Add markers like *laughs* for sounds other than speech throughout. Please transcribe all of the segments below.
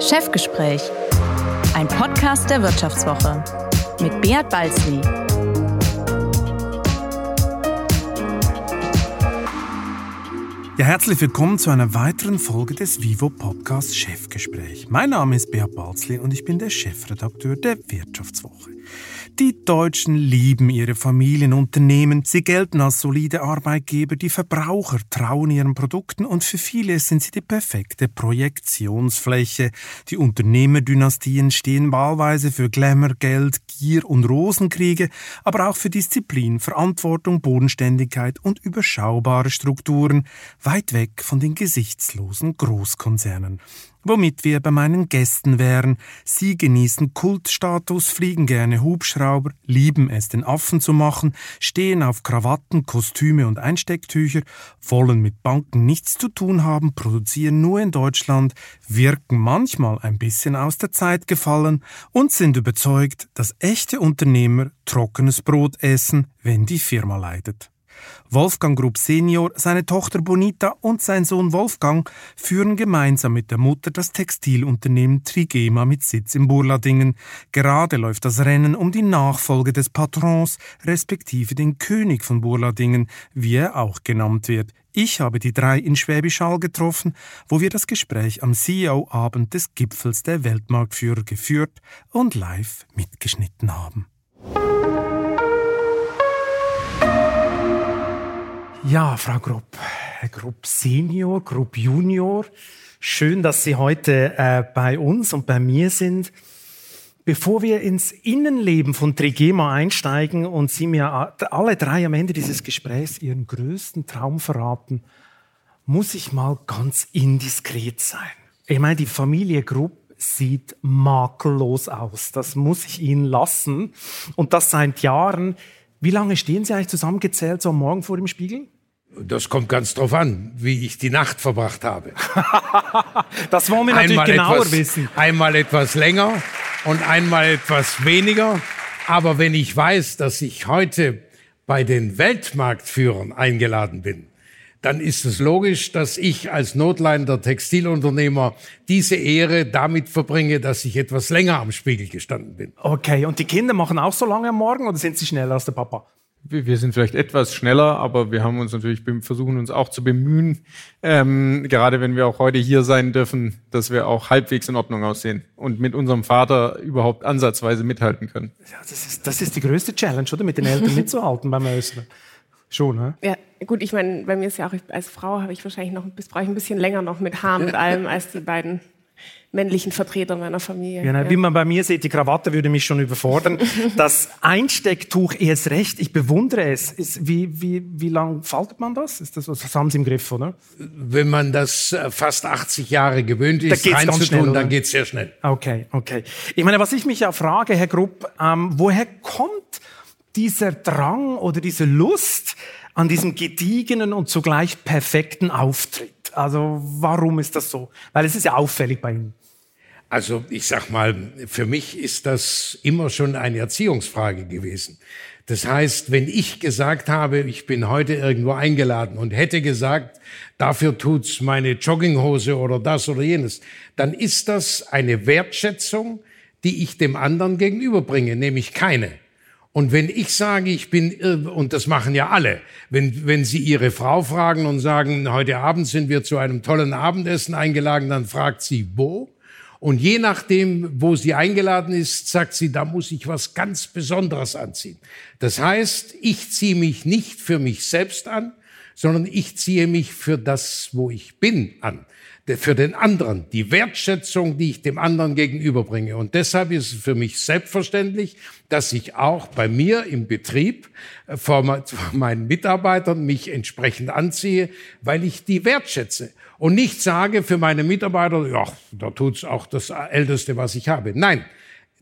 Chefgespräch, ein Podcast der Wirtschaftswoche mit Beat Balzli. Ja, herzlich willkommen zu einer weiteren Folge des Vivo Podcast Chefgespräch. Mein Name ist Beat Balzli und ich bin der Chefredakteur der Wirtschaftswoche. Die Deutschen lieben ihre Familienunternehmen. Sie gelten als solide Arbeitgeber. Die Verbraucher trauen ihren Produkten und für viele sind sie die perfekte Projektionsfläche. Die Unternehmerdynastien stehen wahlweise für Glamour, Geld, Gier und Rosenkriege, aber auch für Disziplin, Verantwortung, Bodenständigkeit und überschaubare Strukturen, weit weg von den gesichtslosen Großkonzernen womit wir bei meinen Gästen wären. Sie genießen Kultstatus, fliegen gerne Hubschrauber, lieben es, den Affen zu machen, stehen auf Krawatten, Kostüme und Einstecktücher, wollen mit Banken nichts zu tun haben, produzieren nur in Deutschland, wirken manchmal ein bisschen aus der Zeit gefallen und sind überzeugt, dass echte Unternehmer trockenes Brot essen, wenn die Firma leidet. Wolfgang Grupp Senior, seine Tochter Bonita und sein Sohn Wolfgang führen gemeinsam mit der Mutter das Textilunternehmen Trigema mit Sitz in Burladingen. Gerade läuft das Rennen um die Nachfolge des Patrons, respektive den König von Burladingen, wie er auch genannt wird. Ich habe die drei in Schwäbisch Hall getroffen, wo wir das Gespräch am CEO-Abend des Gipfels der Weltmarktführer geführt und live mitgeschnitten haben. Ja, Frau Grupp, Grupp Senior, Grupp Junior, schön, dass Sie heute äh, bei uns und bei mir sind. Bevor wir ins Innenleben von Trigema einsteigen und Sie mir alle drei am Ende dieses Gesprächs Ihren größten Traum verraten, muss ich mal ganz indiskret sein. Ich meine, die Familie Grupp sieht makellos aus. Das muss ich Ihnen lassen. Und das seit Jahren. Wie lange stehen Sie eigentlich zusammengezählt so am Morgen vor dem Spiegel? Das kommt ganz drauf an, wie ich die Nacht verbracht habe. *laughs* das wollen wir natürlich einmal genauer etwas, wissen. Einmal etwas länger und einmal etwas weniger. Aber wenn ich weiß, dass ich heute bei den Weltmarktführern eingeladen bin, dann ist es logisch, dass ich als notleidender Textilunternehmer diese Ehre damit verbringe, dass ich etwas länger am Spiegel gestanden bin. Okay, und die Kinder machen auch so lange am Morgen oder sind sie schneller als der Papa? wir sind vielleicht etwas schneller, aber wir haben uns natürlich versuchen uns auch zu bemühen, ähm, gerade wenn wir auch heute hier sein dürfen, dass wir auch halbwegs in Ordnung aussehen und mit unserem Vater überhaupt ansatzweise mithalten können. Ja, das ist, das ist die größte Challenge, oder? Mit den Eltern *laughs* mitzuhalten beim Äußeren. Schon, ne? Ja, gut, ich meine, bei mir ist ja auch, als Frau habe ich wahrscheinlich noch, bis brauche ich ein bisschen länger noch mit Haaren, mit allem, als die beiden männlichen Vertreter meiner Familie. Genau, ja. Wie man bei mir sieht, die Krawatte würde mich schon überfordern. *laughs* Das Einstecktuch erst recht, ich bewundere es. Ist, wie, wie, wie lang faltet man das? Ist das, das haben Sie im Griff, oder? Wenn man das äh, fast 80 Jahre gewöhnt ist, da reinzutun, schnell, dann geht es sehr schnell. Okay, okay. Ich meine, was ich mich ja frage, Herr Grupp, ähm, woher kommt dieser Drang oder diese Lust an diesem gediegenen und zugleich perfekten Auftritt? Also warum ist das so? Weil es ist ja auffällig bei Ihnen. Also ich sag mal, für mich ist das immer schon eine Erziehungsfrage gewesen. Das heißt, wenn ich gesagt habe, ich bin heute irgendwo eingeladen und hätte gesagt, dafür tut's meine Jogginghose oder das oder jenes, dann ist das eine Wertschätzung, die ich dem anderen gegenüberbringe, nämlich keine. Und wenn ich sage, ich bin, und das machen ja alle, wenn, wenn Sie Ihre Frau fragen und sagen, heute Abend sind wir zu einem tollen Abendessen eingeladen, dann fragt sie, wo? Und je nachdem, wo sie eingeladen ist, sagt sie, da muss ich was ganz Besonderes anziehen. Das heißt, ich ziehe mich nicht für mich selbst an, sondern ich ziehe mich für das, wo ich bin, an für den anderen, die Wertschätzung, die ich dem anderen gegenüberbringe. Und deshalb ist es für mich selbstverständlich, dass ich auch bei mir im Betrieb äh, vor meinen Mitarbeitern mich entsprechend anziehe, weil ich die wertschätze. Und nicht sage für meine Mitarbeiter, ja, da tut's auch das Älteste, was ich habe. Nein,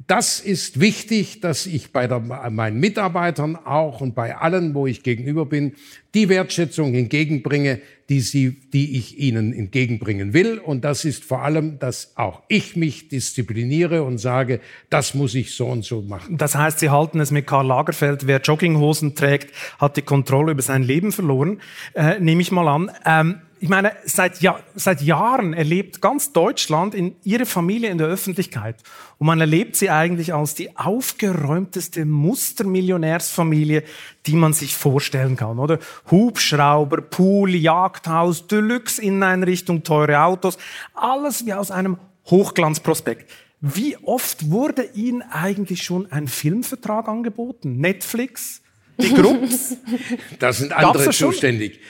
das ist wichtig, dass ich bei der, meinen Mitarbeitern auch und bei allen, wo ich gegenüber bin, die Wertschätzung entgegenbringe, die, sie, die ich ihnen entgegenbringen will. Und das ist vor allem, dass auch ich mich diszipliniere und sage, das muss ich so und so machen. Das heißt, Sie halten es mit Karl Lagerfeld, wer Jogginghosen trägt, hat die Kontrolle über sein Leben verloren, äh, nehme ich mal an. Ähm, ich meine, seit, ja, seit Jahren erlebt ganz Deutschland in ihre Familie in der Öffentlichkeit. Und man erlebt sie eigentlich als die aufgeräumteste Mustermillionärsfamilie, die man sich vorstellen kann, oder? Hubschrauber, Pool, Jagdhaus, Deluxe-Inneneinrichtung, teure Autos. Alles wie aus einem Hochglanzprospekt. Wie oft wurde Ihnen eigentlich schon ein Filmvertrag angeboten? Netflix? Die Grupps? Da sind andere zuständig.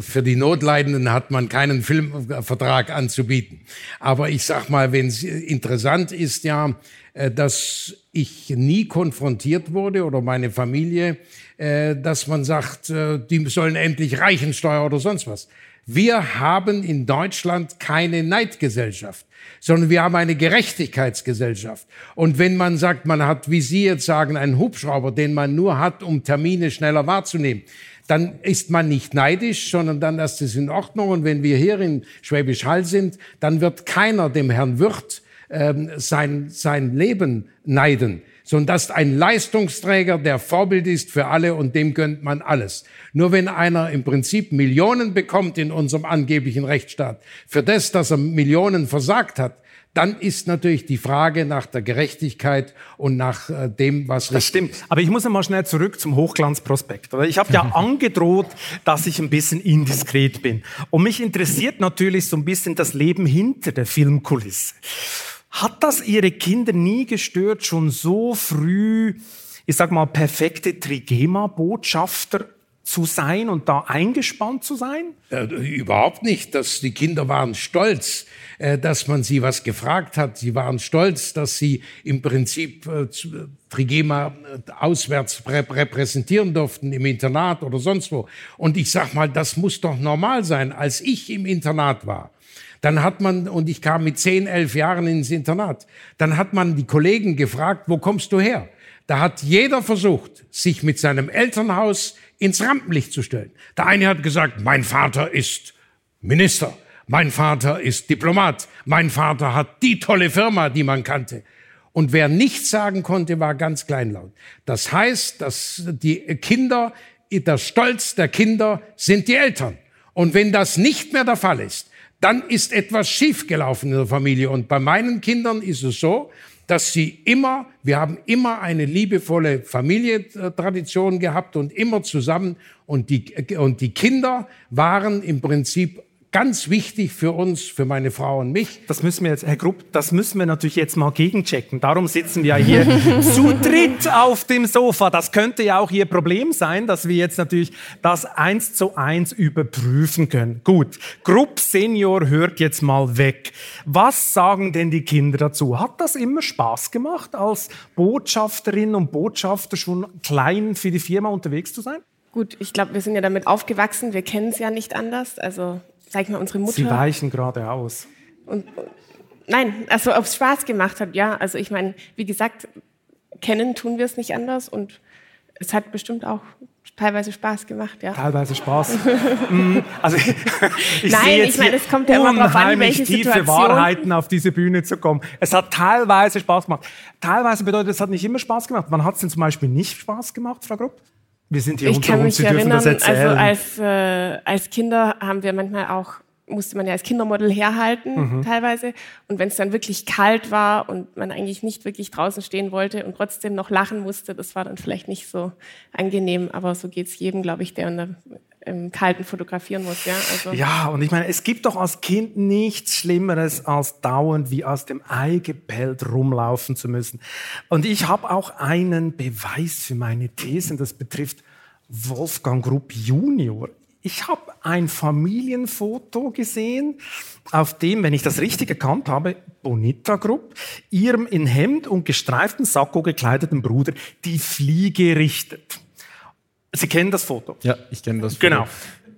Für die Notleidenden hat man keinen Filmvertrag anzubieten. Aber ich sag mal, wenn es interessant ist ja, äh, dass ich nie konfrontiert wurde oder meine Familie, äh, dass man sagt, äh, die sollen endlich Reichensteuer oder sonst was. Wir haben in Deutschland keine Neidgesellschaft, sondern wir haben eine Gerechtigkeitsgesellschaft. Und wenn man sagt, man hat, wie Sie jetzt sagen, einen Hubschrauber, den man nur hat, um Termine schneller wahrzunehmen, dann ist man nicht neidisch, sondern dann ist es in Ordnung. Und wenn wir hier in Schwäbisch Hall sind, dann wird keiner dem Herrn Wirth ähm, sein, sein Leben neiden sondern das ist ein Leistungsträger, der Vorbild ist für alle und dem gönnt man alles. Nur wenn einer im Prinzip Millionen bekommt in unserem angeblichen Rechtsstaat für das, dass er Millionen versagt hat, dann ist natürlich die Frage nach der Gerechtigkeit und nach äh, dem, was Das stimmt. Aber ich muss einmal schnell zurück zum Hochglanzprospekt. Ich habe ja *laughs* angedroht, dass ich ein bisschen indiskret bin. Und mich interessiert natürlich so ein bisschen das Leben hinter der Filmkulisse. Hat das Ihre Kinder nie gestört, schon so früh, ich sag mal, perfekte Trigema-Botschafter zu sein und da eingespannt zu sein? Äh, überhaupt nicht. Das, die Kinder waren stolz, äh, dass man sie was gefragt hat. Sie waren stolz, dass sie im Prinzip äh, Trigema äh, auswärts repräsentieren durften im Internat oder sonst wo. Und ich sag mal, das muss doch normal sein. Als ich im Internat war, dann hat man, und ich kam mit zehn, elf Jahren ins Internat, dann hat man die Kollegen gefragt, wo kommst du her? Da hat jeder versucht, sich mit seinem Elternhaus ins Rampenlicht zu stellen. Der eine hat gesagt, mein Vater ist Minister, mein Vater ist Diplomat, mein Vater hat die tolle Firma, die man kannte. Und wer nichts sagen konnte, war ganz kleinlaut. Das heißt, dass die Kinder, der Stolz der Kinder sind die Eltern. Und wenn das nicht mehr der Fall ist, dann ist etwas schiefgelaufen in der Familie. Und bei meinen Kindern ist es so, dass sie immer, wir haben immer eine liebevolle Familientradition gehabt und immer zusammen. Und die, und die Kinder waren im Prinzip ganz wichtig für uns, für meine Frau und mich. Das müssen wir jetzt, Herr Grupp, das müssen wir natürlich jetzt mal gegenchecken. Darum sitzen wir hier *laughs* zu dritt auf dem Sofa. Das könnte ja auch Ihr Problem sein, dass wir jetzt natürlich das eins zu eins überprüfen können. Gut, Grupp Senior hört jetzt mal weg. Was sagen denn die Kinder dazu? Hat das immer Spaß gemacht, als Botschafterin und Botschafter schon klein für die Firma unterwegs zu sein? Gut, ich glaube, wir sind ja damit aufgewachsen. Wir kennen es ja nicht anders. Also sag ich mal, unsere Mutter. Sie weichen gerade aus. Und, nein, also ob es Spaß gemacht hat, ja. Also ich meine, wie gesagt, kennen tun wir es nicht anders und es hat bestimmt auch teilweise Spaß gemacht, ja. Teilweise Spaß. *laughs* Mm, also ich Nein, ich meine, es kommt ja immer darauf an, welche tiefe Situation. Wahrheiten auf diese Bühne zu kommen. Es hat teilweise Spaß gemacht. Teilweise bedeutet es hat nicht immer Spaß gemacht. Wann hat es denn zum Beispiel nicht Spaß gemacht, Frau Grupp? Wir sind hier ich unter uns, Sie dürfen das erzählen. Also als, äh, als Kinder haben wir manchmal auch musste man ja als Kindermodel herhalten mhm. teilweise. Und wenn es dann wirklich kalt war und man eigentlich nicht wirklich draußen stehen wollte und trotzdem noch lachen musste, das war dann vielleicht nicht so angenehm. Aber so geht es jedem, glaube ich, der in im Kalten fotografieren muss. Ja, also. ja, und ich meine, es gibt doch als Kind nichts Schlimmeres, als dauernd wie aus dem Ei gepellt rumlaufen zu müssen. Und ich habe auch einen Beweis für meine Thesen, das betrifft Wolfgang Grupp Junior. Ich habe ein Familienfoto gesehen, auf dem, wenn ich das richtig erkannt habe, Bonita Group, ihrem in Hemd und gestreiften Sakko gekleideten Bruder die Fliege richtet. Sie kennen das Foto? Ja, ich kenne das Foto. Genau.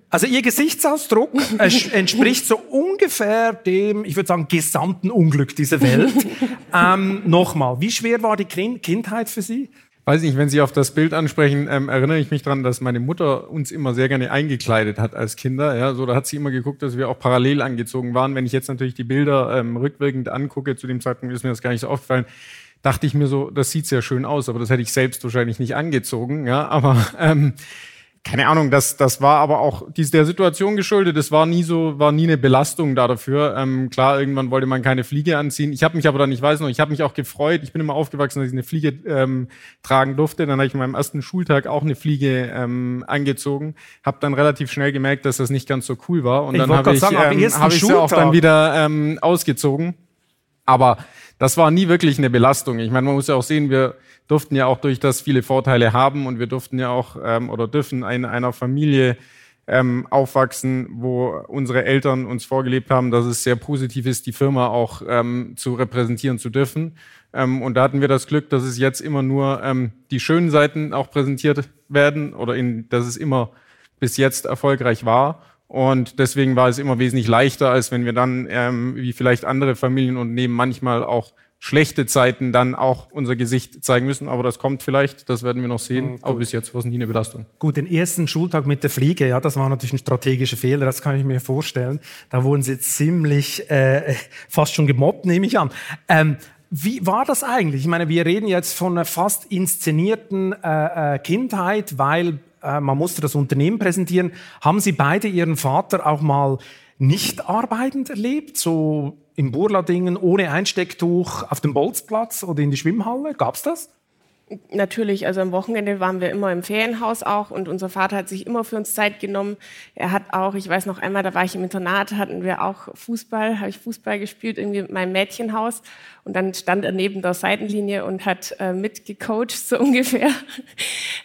Also Ihr Gesichtsausdruck *laughs* entspricht so ungefähr dem, ich würde sagen, gesamten Unglück dieser Welt. *laughs* ähm, Nochmal, wie schwer war die Kindheit für Sie? Weiß nicht, wenn Sie auf das Bild ansprechen, ähm, erinnere ich mich daran, dass meine Mutter uns immer sehr gerne eingekleidet hat als Kinder. Ja, so da hat sie immer geguckt, dass wir auch parallel angezogen waren. Wenn ich jetzt natürlich die Bilder ähm, rückwirkend angucke, zu dem Zeitpunkt ist mir das gar nicht so aufgefallen dachte ich mir so, das sieht sehr schön aus, aber das hätte ich selbst wahrscheinlich nicht angezogen. Ja, aber ähm, keine Ahnung, das, das war aber auch dies, der Situation geschuldet. Das war nie so, war nie eine Belastung da dafür. Ähm, klar, irgendwann wollte man keine Fliege anziehen. Ich habe mich aber dann, ich weiß noch, ich habe mich auch gefreut. Ich bin immer aufgewachsen, dass ich eine Fliege ähm, tragen durfte. Dann habe ich in meinem ersten Schultag auch eine Fliege ähm, angezogen. Habe dann relativ schnell gemerkt, dass das nicht ganz so cool war. Und Ich dann habe ich, sagen, ähm, hab ich sie auch dann wieder ähm, ausgezogen. Aber das war nie wirklich eine Belastung. Ich meine, man muss ja auch sehen, wir durften ja auch durch das viele Vorteile haben und wir durften ja auch ähm, oder dürfen in einer Familie ähm, aufwachsen, wo unsere Eltern uns vorgelebt haben, dass es sehr positiv ist, die Firma auch ähm, zu repräsentieren zu dürfen. Ähm, und da hatten wir das Glück, dass es jetzt immer nur ähm, die schönen Seiten auch präsentiert werden oder in, dass es immer bis jetzt erfolgreich war. Und deswegen war es immer wesentlich leichter, als wenn wir dann, ähm, wie vielleicht andere Familienunternehmen, manchmal auch schlechte Zeiten dann auch unser Gesicht zeigen müssen. Aber das kommt vielleicht, das werden wir noch sehen. Aber bis jetzt war es nie eine Belastung. Gut, den ersten Schultag mit der Fliege, ja, das war natürlich ein strategischer Fehler, das kann ich mir vorstellen. Da wurden sie ziemlich äh, fast schon gemobbt, nehme ich an. Ähm, wie war das eigentlich? Ich meine, wir reden jetzt von einer fast inszenierten äh, äh, Kindheit, weil äh, man musste das Unternehmen präsentieren. Haben Sie beide Ihren Vater auch mal nicht arbeitend erlebt, so im Burladingen, ohne Einstecktuch, auf dem Bolzplatz oder in die Schwimmhalle? Gab's das? Natürlich, also am Wochenende waren wir immer im Ferienhaus auch und unser Vater hat sich immer für uns Zeit genommen. Er hat auch, ich weiß noch einmal, da war ich im Internat, hatten wir auch Fußball, habe ich Fußball gespielt, irgendwie mit meinem Mädchenhaus und dann stand er neben der Seitenlinie und hat äh, mitgecoacht, so *laughs* ungefähr.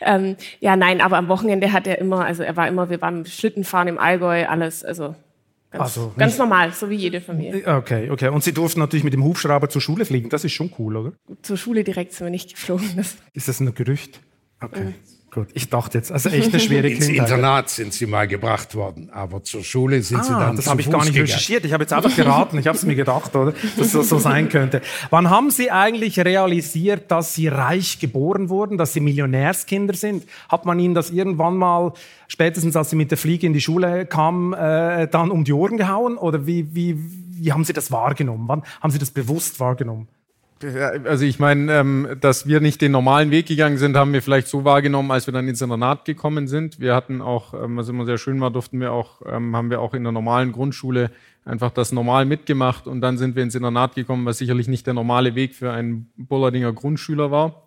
ähm, ja, nein, aber am Wochenende hat er immer, also er war immer, wir waren Schlittenfahren im Allgäu, alles, also ganz, Also ganz normal, so wie jede Familie. Okay, okay. Und Sie durften natürlich mit dem Hubschrauber zur Schule fliegen. Das ist schon cool, oder? Zur Schule direkt sind wir nicht geflogen. Das Ist das ein Gerücht? Okay, gut. Ich dachte jetzt, also echt eine schwere Ins Kindheit. Internat sind sie mal gebracht worden, aber zur Schule sind sie Ah, dann das habe ich Fuß gar nicht gegangen. recherchiert. Ich habe jetzt einfach geraten. Ich habe es mir gedacht, oder? Dass das so sein könnte. Wann haben Sie eigentlich realisiert, dass Sie reich geboren wurden, dass Sie Millionärskinder sind? Hat man Ihnen das irgendwann mal, spätestens als Sie mit der Fliege in die Schule kamen, äh, dann um die Ohren gehauen? Oder wie, wie, wie haben Sie das wahrgenommen? Wann haben Sie das bewusst wahrgenommen? Also ich meine, ähm, dass wir nicht den normalen Weg gegangen sind, haben wir vielleicht so wahrgenommen, als wir dann ins Internat gekommen sind. Wir hatten auch, ähm, was immer sehr schön war, durften wir auch, ähm, haben wir auch in der normalen Grundschule einfach das normal mitgemacht und dann sind wir ins Internat gekommen, was sicherlich nicht der normale Weg für einen Bullerdinger Grundschüler war.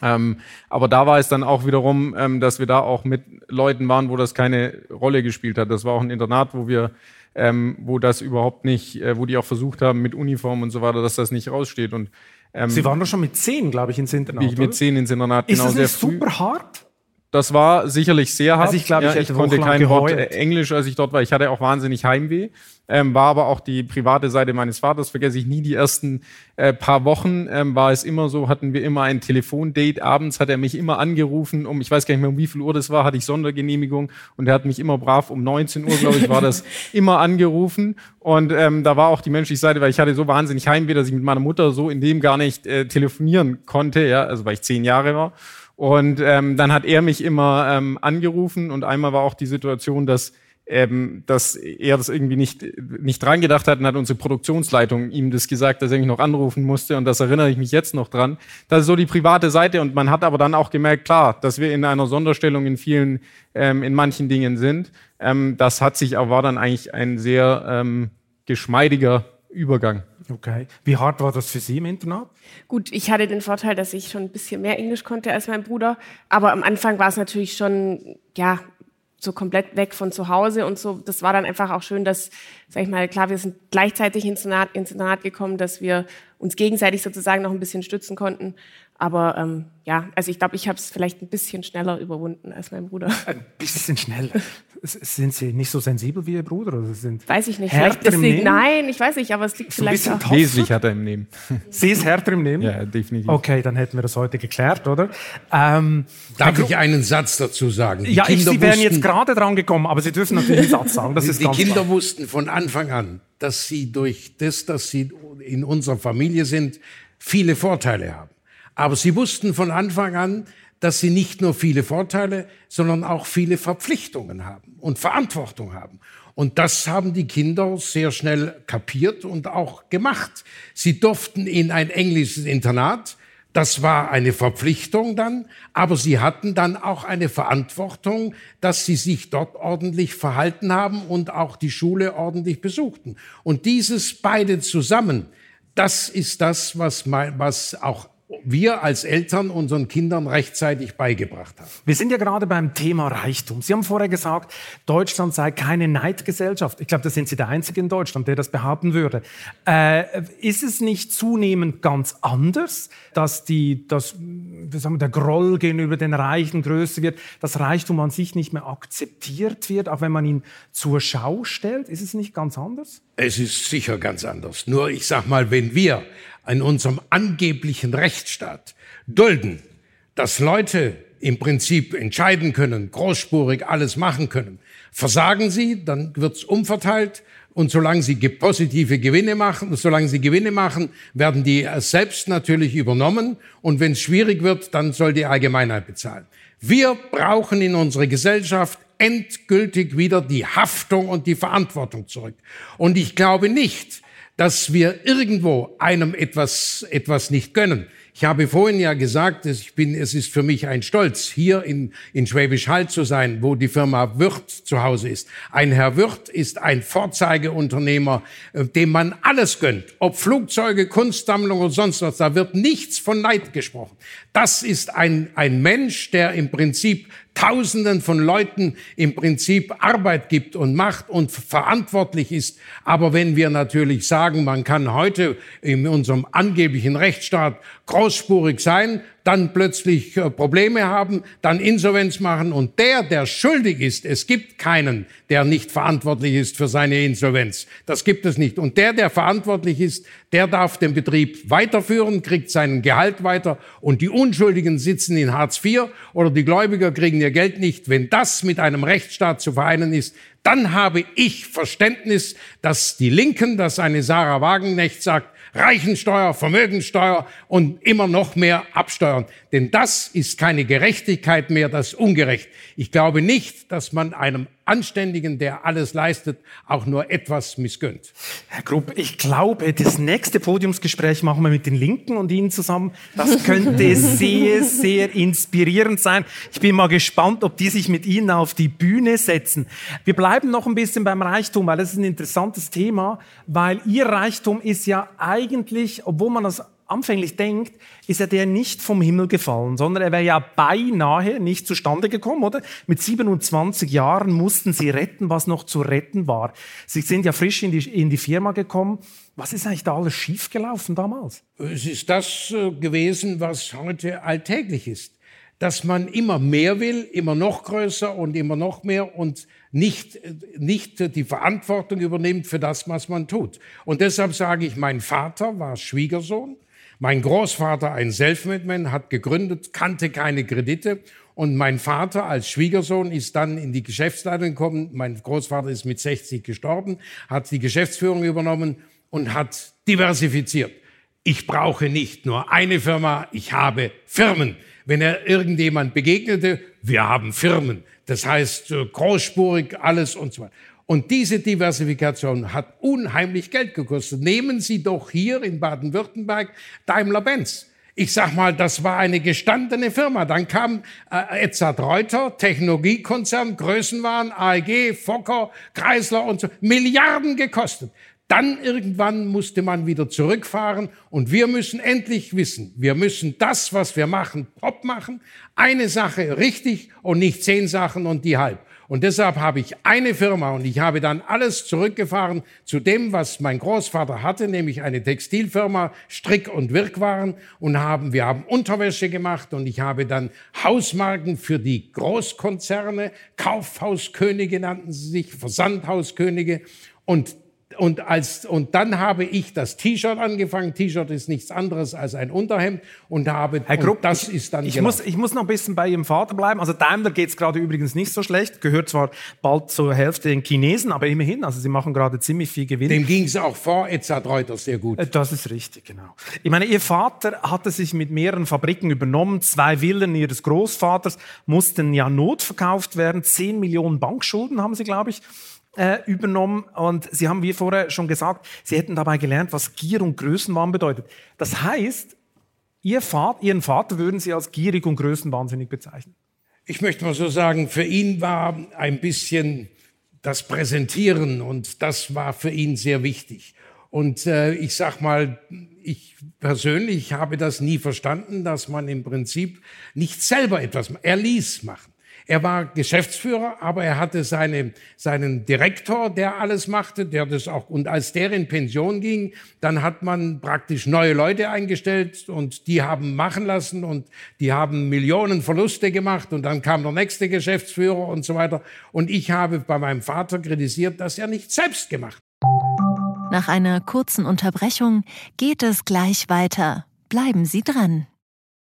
Ähm, aber da war es dann auch wiederum, ähm, dass wir da auch mit Leuten waren, wo das keine Rolle gespielt hat. Das war auch ein Internat, wo wir, ähm, wo das überhaupt nicht, äh, wo die auch versucht haben mit Uniform und so weiter, dass das nicht raussteht. Und ähm, Sie waren doch schon mit zehn, glaube ich, ins Internat. ich mit zehn ins Internat Ist genau das sehr nicht früh. super hart? Das war sicherlich sehr hart. Also ich glaube, ich ja, ich konnte kein Wort Englisch, als ich dort war. Ich hatte auch wahnsinnig Heimweh. Ähm, war aber auch die private Seite meines Vaters, vergesse ich nie. Die ersten äh, paar Wochen ähm, war es immer so, hatten wir immer ein Telefondate. Abends hat er mich immer angerufen, um, ich weiß gar nicht mehr, um wie viel Uhr das war, hatte ich Sondergenehmigung und er hat mich immer brav um 19 Uhr, glaube ich, war das *laughs* immer angerufen. Und ähm, da war auch die menschliche Seite, weil ich hatte so wahnsinnig Heimweh, dass ich mit meiner Mutter so in dem gar nicht äh, telefonieren konnte, ja, also weil ich zehn Jahre war. Und ähm, dann hat er mich immer ähm, angerufen und einmal war auch die Situation, dass ähm, dass er das irgendwie nicht nicht dran gedacht hat und hat unsere Produktionsleitung ihm das gesagt, dass er mich noch anrufen musste und das erinnere ich mich jetzt noch dran. Das ist so die private Seite und man hat aber dann auch gemerkt, klar, dass wir in einer Sonderstellung in vielen ähm, in manchen Dingen sind. Ähm, das hat sich aber war dann eigentlich ein sehr ähm, geschmeidiger Übergang. Okay. Wie hart war das für Sie im Internat? Gut, ich hatte den Vorteil, dass ich schon ein bisschen mehr Englisch konnte als mein Bruder. Aber am Anfang war es natürlich schon, ja, so komplett weg von zu Hause und so. Das war dann einfach auch schön, dass, sag ich mal, klar, wir sind gleichzeitig ins Internat, ins Internat gekommen, dass wir uns gegenseitig sozusagen noch ein bisschen stützen konnten. Aber ähm, ja, also ich glaube, ich habe es vielleicht ein bisschen schneller überwunden als mein Bruder. Ein bisschen schnell. S- Sind Sie nicht so sensibel wie Ihr Bruder? Oder sind Weiß ich nicht. Härter Vielleicht im deswegen, nein, ich weiß nicht, aber es liegt So ein vielleicht bisschen auch. Wesentlich hat er im Nehmen. *laughs* Sie ist härter im Nehmen? Ja, definitiv. Okay, dann hätten wir das heute geklärt, oder? Ähm, Darf ich einen Satz dazu sagen? Die ja, ich, Sie wären jetzt gerade dran gekommen, aber Sie dürfen natürlich einen Satz sagen. Das ist die ganz Kinder klar. wussten von Anfang an, dass sie durch das, dass sie in unserer Familie sind, viele Vorteile haben. Aber sie wussten von Anfang an, dass sie nicht nur viele Vorteile, sondern auch viele Verpflichtungen haben und Verantwortung haben. Und das haben die Kinder sehr schnell kapiert und auch gemacht. Sie durften in ein englisches Internat, Das war eine Verpflichtung dann, aber sie hatten dann auch eine Verantwortung, dass sie sich dort ordentlich verhalten haben und auch die Schule ordentlich besuchten. Und dieses beide zusammen, das ist das, was, mein, was auch wir als Eltern unseren Kindern rechtzeitig beigebracht haben. Wir sind ja gerade beim Thema Reichtum. Sie haben vorher gesagt, Deutschland sei keine Neidgesellschaft. Ich glaube, da sind Sie der Einzige in Deutschland, der das behaupten würde. Äh, ist es nicht zunehmend ganz anders, dass, die, dass sagen wir, der Groll gegenüber den Reichen größer wird, dass Reichtum an sich nicht mehr akzeptiert wird, auch wenn man ihn zur Schau stellt? Ist es nicht ganz anders? Es ist sicher ganz anders. Nur ich sag mal, wenn wir in unserem angeblichen Rechtsstaat dulden, dass Leute im Prinzip entscheiden können, großspurig alles machen können. Versagen sie, dann wird's umverteilt und solange sie positive Gewinne machen, solange sie Gewinne machen, werden die selbst natürlich übernommen und wenn es schwierig wird, dann soll die Allgemeinheit bezahlen. Wir brauchen in unserer Gesellschaft endgültig wieder die Haftung und die Verantwortung zurück. Und ich glaube nicht, dass wir irgendwo einem etwas, etwas nicht gönnen. Ich habe vorhin ja gesagt, ich bin, es ist für mich ein Stolz, hier in, in Schwäbisch Hall zu sein, wo die Firma Wirth zu Hause ist. Ein Herr Wirth ist ein Vorzeigeunternehmer, äh, dem man alles gönnt. Ob Flugzeuge, Kunstsammlung oder sonst was. Da wird nichts von Neid gesprochen. Das ist ein, ein Mensch, der im Prinzip Tausenden von Leuten im Prinzip Arbeit gibt und macht und verantwortlich ist. Aber wenn wir natürlich sagen, man kann heute in unserem angeblichen Rechtsstaat großspurig sein, dann plötzlich äh, Probleme haben, dann Insolvenz machen und der, der schuldig ist, es gibt keinen, der nicht verantwortlich ist für seine Insolvenz. Das gibt es nicht. Und der, der verantwortlich ist, der darf den Betrieb weiterführen, kriegt seinen Gehalt weiter und die Unschuldigen sitzen in Hartz IV oder die Gläubiger kriegen ihr Geld nicht. Wenn das mit einem Rechtsstaat zu vereinen ist, dann habe ich Verständnis, dass die Linken, dass eine Sarah Wagenknecht sagt, Reichensteuer, Vermögensteuer und immer noch mehr absteuern. Denn das ist keine Gerechtigkeit mehr, das ist ungerecht. Ich glaube nicht, dass man einem Anständigen, der alles leistet, auch nur etwas missgönnt. Herr Grupp, ich glaube, das nächste Podiumsgespräch machen wir mit den Linken und Ihnen zusammen. Das könnte sehr, sehr inspirierend sein. Ich bin mal gespannt, ob die sich mit Ihnen auf die Bühne setzen. Wir bleiben noch ein bisschen beim Reichtum, weil das ist ein interessantes Thema, weil Ihr Reichtum ist ja eigentlich, obwohl man das anfänglich denkt, ist ja der nicht vom Himmel gefallen, sondern er wäre ja beinahe nicht zustande gekommen, oder? Mit 27 Jahren mussten sie retten, was noch zu retten war. Sie sind ja frisch in die, in die Firma gekommen. Was ist eigentlich da alles schiefgelaufen damals? Es ist das äh, gewesen, was heute alltäglich ist. Dass man immer mehr will, immer noch größer und immer noch mehr und nicht, äh, nicht die Verantwortung übernimmt für das, was man tut. Und deshalb sage ich, mein Vater war Schwiegersohn mein Großvater, ein Selfmade-Man, hat gegründet, kannte keine Kredite und mein Vater als Schwiegersohn ist dann in die Geschäftsleitung gekommen. Mein Großvater ist mit 60 gestorben, hat die Geschäftsführung übernommen und hat diversifiziert. Ich brauche nicht nur eine Firma, ich habe Firmen. Wenn er irgendjemand begegnete, wir haben Firmen. Das heißt, großspurig alles und so weiter. Und diese Diversifikation hat unheimlich Geld gekostet. Nehmen Sie doch hier in Baden-Württemberg Daimler-Benz. Ich sag mal, das war eine gestandene Firma. Dann kam äh, Edzard Reuter, Technologiekonzern, Größenwahn, AEG, Fokker, Kreisler und so, Milliarden gekostet. Dann irgendwann musste man wieder zurückfahren und wir müssen endlich wissen, wir müssen das, was wir machen, top machen, eine Sache richtig und nicht zehn Sachen und die halb. Und deshalb habe ich eine Firma und ich habe dann alles zurückgefahren zu dem, was mein Großvater hatte, nämlich eine Textilfirma, Strick- und Wirkwaren. Und haben, wir haben Unterwäsche gemacht und ich habe dann Hausmarken für die Großkonzerne, Kaufhauskönige nannten sie sich, Versandhauskönige. Und und, als, und dann habe ich das T-Shirt angefangen. T-Shirt ist nichts anderes als ein Unterhemd und habe Herr Krupp, das ist dann ich muss, ich muss noch ein bisschen bei Ihrem Vater bleiben. Also Daimler geht es gerade übrigens nicht so schlecht. Gehört zwar bald zur Hälfte den Chinesen, aber immerhin. Also sie machen gerade ziemlich viel Gewinn. Dem ging es auch vor Edzard Reuter sehr gut. Äh, das ist richtig, genau. Ich meine, Ihr Vater hatte sich mit mehreren Fabriken übernommen. Zwei Villen Ihres Großvaters mussten ja notverkauft werden. Zehn Millionen Bankschulden haben Sie, glaube ich äh, übernommen. Und Sie haben, wie vorher schon gesagt, Sie hätten dabei gelernt, was Gier und Größenwahn bedeutet. Das heißt, Ihr Vater, Ihren Vater würden Sie als gierig und größenwahnsinnig bezeichnen? Ich möchte mal so sagen, für ihn war ein bisschen das Präsentieren und das war für ihn sehr wichtig. Und äh, ich sag mal, ich persönlich habe das nie verstanden, dass man im Prinzip nicht selber etwas, er ließ machen. Er war Geschäftsführer, aber er hatte seine, seinen Direktor, der alles machte, der das auch, und als der in Pension ging, dann hat man praktisch neue Leute eingestellt und die haben machen lassen und die haben Millionen Verluste gemacht und dann kam der nächste Geschäftsführer und so weiter. Und ich habe bei meinem Vater kritisiert, dass er nicht selbst gemacht. Nach einer kurzen Unterbrechung geht es gleich weiter. Bleiben Sie dran.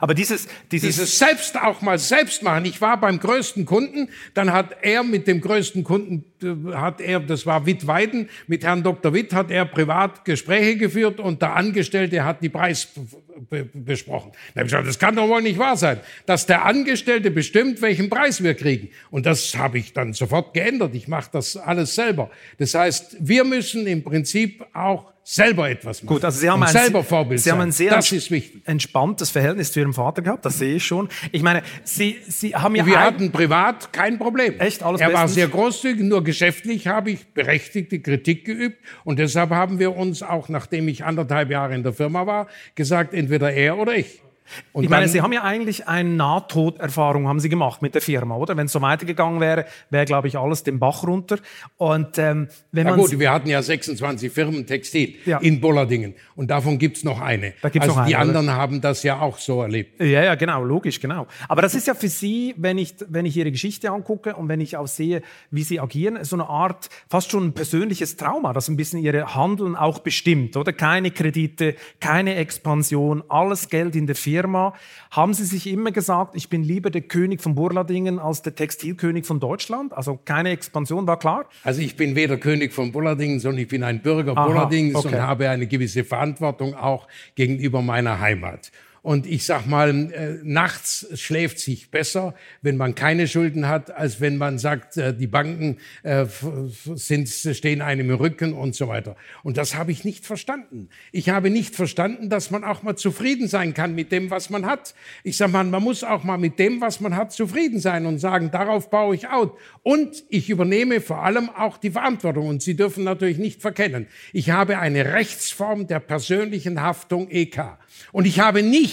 Aber dieses, dieses, dieses selbst auch mal selbst machen. Ich war beim größten Kunden, dann hat er mit dem größten Kunden, hat er, das war Witt Weiden, mit Herrn Dr. Witt hat er privat Gespräche geführt und der Angestellte hat die Preis besprochen. Dann habe ich gesagt, das kann doch wohl nicht wahr sein, dass der Angestellte bestimmt, welchen Preis wir kriegen. Und das habe ich dann sofort geändert. Ich mache das alles selber. Das heißt, wir müssen im Prinzip auch selber etwas machen. Gut, also Sie haben, ein, selber Vorbild Sie haben ein sehr entspanntes Verhältnis zu Ihrem Vater gehabt, das sehe ich schon. Ich meine, Sie, Sie haben ja... Wir hatten privat kein Problem. Echt, alles Er bestens? war sehr großzügig, nur geschäftlich habe ich berechtigte Kritik geübt. Und deshalb haben wir uns auch, nachdem ich anderthalb Jahre in der Firma war, gesagt, entweder er oder ich. Und ich meine, Sie haben ja eigentlich eine Nahtoderfahrung haben Sie gemacht mit der Firma, oder? Wenn es so weitergegangen wäre, wäre, glaube ich, alles den Bach runter. Und ähm, wenn man gut, wir hatten ja 26 Firmen Textil Ja. in Bollardingen und davon gibt's noch eine. Da gibt's also noch die eine, oder? anderen haben das ja auch so erlebt. Ja, ja, genau, logisch, genau. Aber das ist ja für Sie, wenn ich, wenn ich Ihre Geschichte angucke und wenn ich auch sehe, wie Sie agieren, so eine Art, fast schon ein persönliches Trauma, das ein bisschen Ihre Handeln auch bestimmt, oder? Keine Kredite, keine Expansion, alles Geld in der Firma. Haben Sie sich immer gesagt, ich bin lieber der König von Burladingen als der Textilkönig von Deutschland? Also keine Expansion, war klar? Also ich bin weder König von Bullardingen, sondern ich bin ein Bürger Aha, Bullardings okay. und habe eine gewisse Verantwortung auch gegenüber meiner Heimat. Und ich sag mal, äh, nachts schläft sich besser, wenn man keine Schulden hat, als wenn man sagt, äh, die Banken äh, sind, stehen einem im Rücken und so weiter. Und das habe ich nicht verstanden. Ich habe nicht verstanden, dass man auch mal zufrieden sein kann mit dem, was man hat. Ich sag mal, man muss auch mal mit dem, was man hat, zufrieden sein und sagen, darauf baue ich out. Und ich übernehme vor allem auch die Verantwortung. Und Sie dürfen natürlich nicht verkennen, ich habe eine Rechtsform der persönlichen Haftung EK. Und ich habe nicht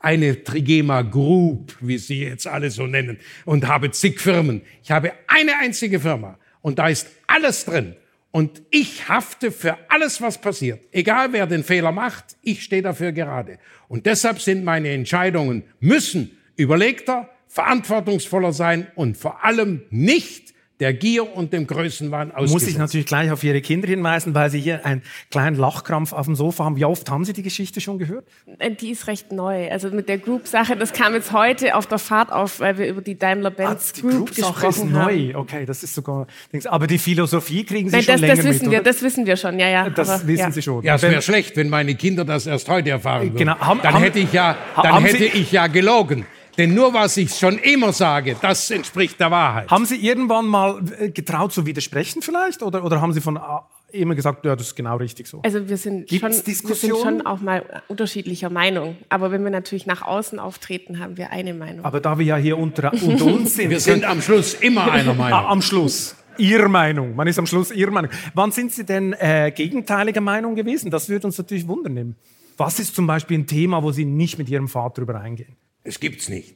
eine Trigema Group, wie Sie jetzt alle so nennen, und habe zig Firmen. Ich habe eine einzige Firma und da ist alles drin. Und ich hafte für alles, was passiert. Egal wer den Fehler macht, ich stehe dafür gerade. Und deshalb sind meine Entscheidungen müssen überlegter, verantwortungsvoller sein und vor allem nicht der Gier und dem Größenwahn ausgesetzt. Muss ich natürlich gleich auf Ihre Kinder hinweisen, weil Sie hier einen kleinen Lachkrampf auf dem Sofa haben. Wie oft haben Sie die Geschichte schon gehört? Äh, Die ist recht neu. Also mit der Group-Sache, das kam jetzt heute auf der Fahrt auf, weil wir über die Daimler-Benz Ah, die Group Group-Sache ist gesprochen haben. neu. Okay, das ist sogar. Aber die Philosophie kriegen Sie Nein, schon das, länger das wissen mit, wir, oder? das wissen wir schon, ja, ja. Das aber, wissen ja. Sie schon. Ja, es wäre schlecht, wenn meine Kinder das erst heute erfahren würden. Genau. Haben- dann haben- hätte ich ja, dann hätte Sie- ich ja gelogen. Denn nur was ich schon immer sage, das entspricht der Wahrheit. Haben Sie irgendwann mal äh, getraut zu widersprechen vielleicht? Oder, oder haben Sie von ah, immer gesagt, ja, das ist genau richtig so? Also wir sind, Gibt's schon, wir sind schon auch mal unterschiedlicher Meinung. Aber wenn wir natürlich nach außen auftreten, haben wir eine Meinung. Aber da wir ja hier unter, unter uns sind, Wir sind am Schluss immer einer *laughs* Ah, Meinung. am Schluss. Ihre Meinung. Man ist am Schluss Ihre Meinung. Wann sind Sie denn äh, gegenteiliger Meinung gewesen? Das würde uns natürlich wundern. Was ist zum Beispiel ein Thema, wo Sie nicht mit Ihrem Vater übereingehen? Es gibt's nicht.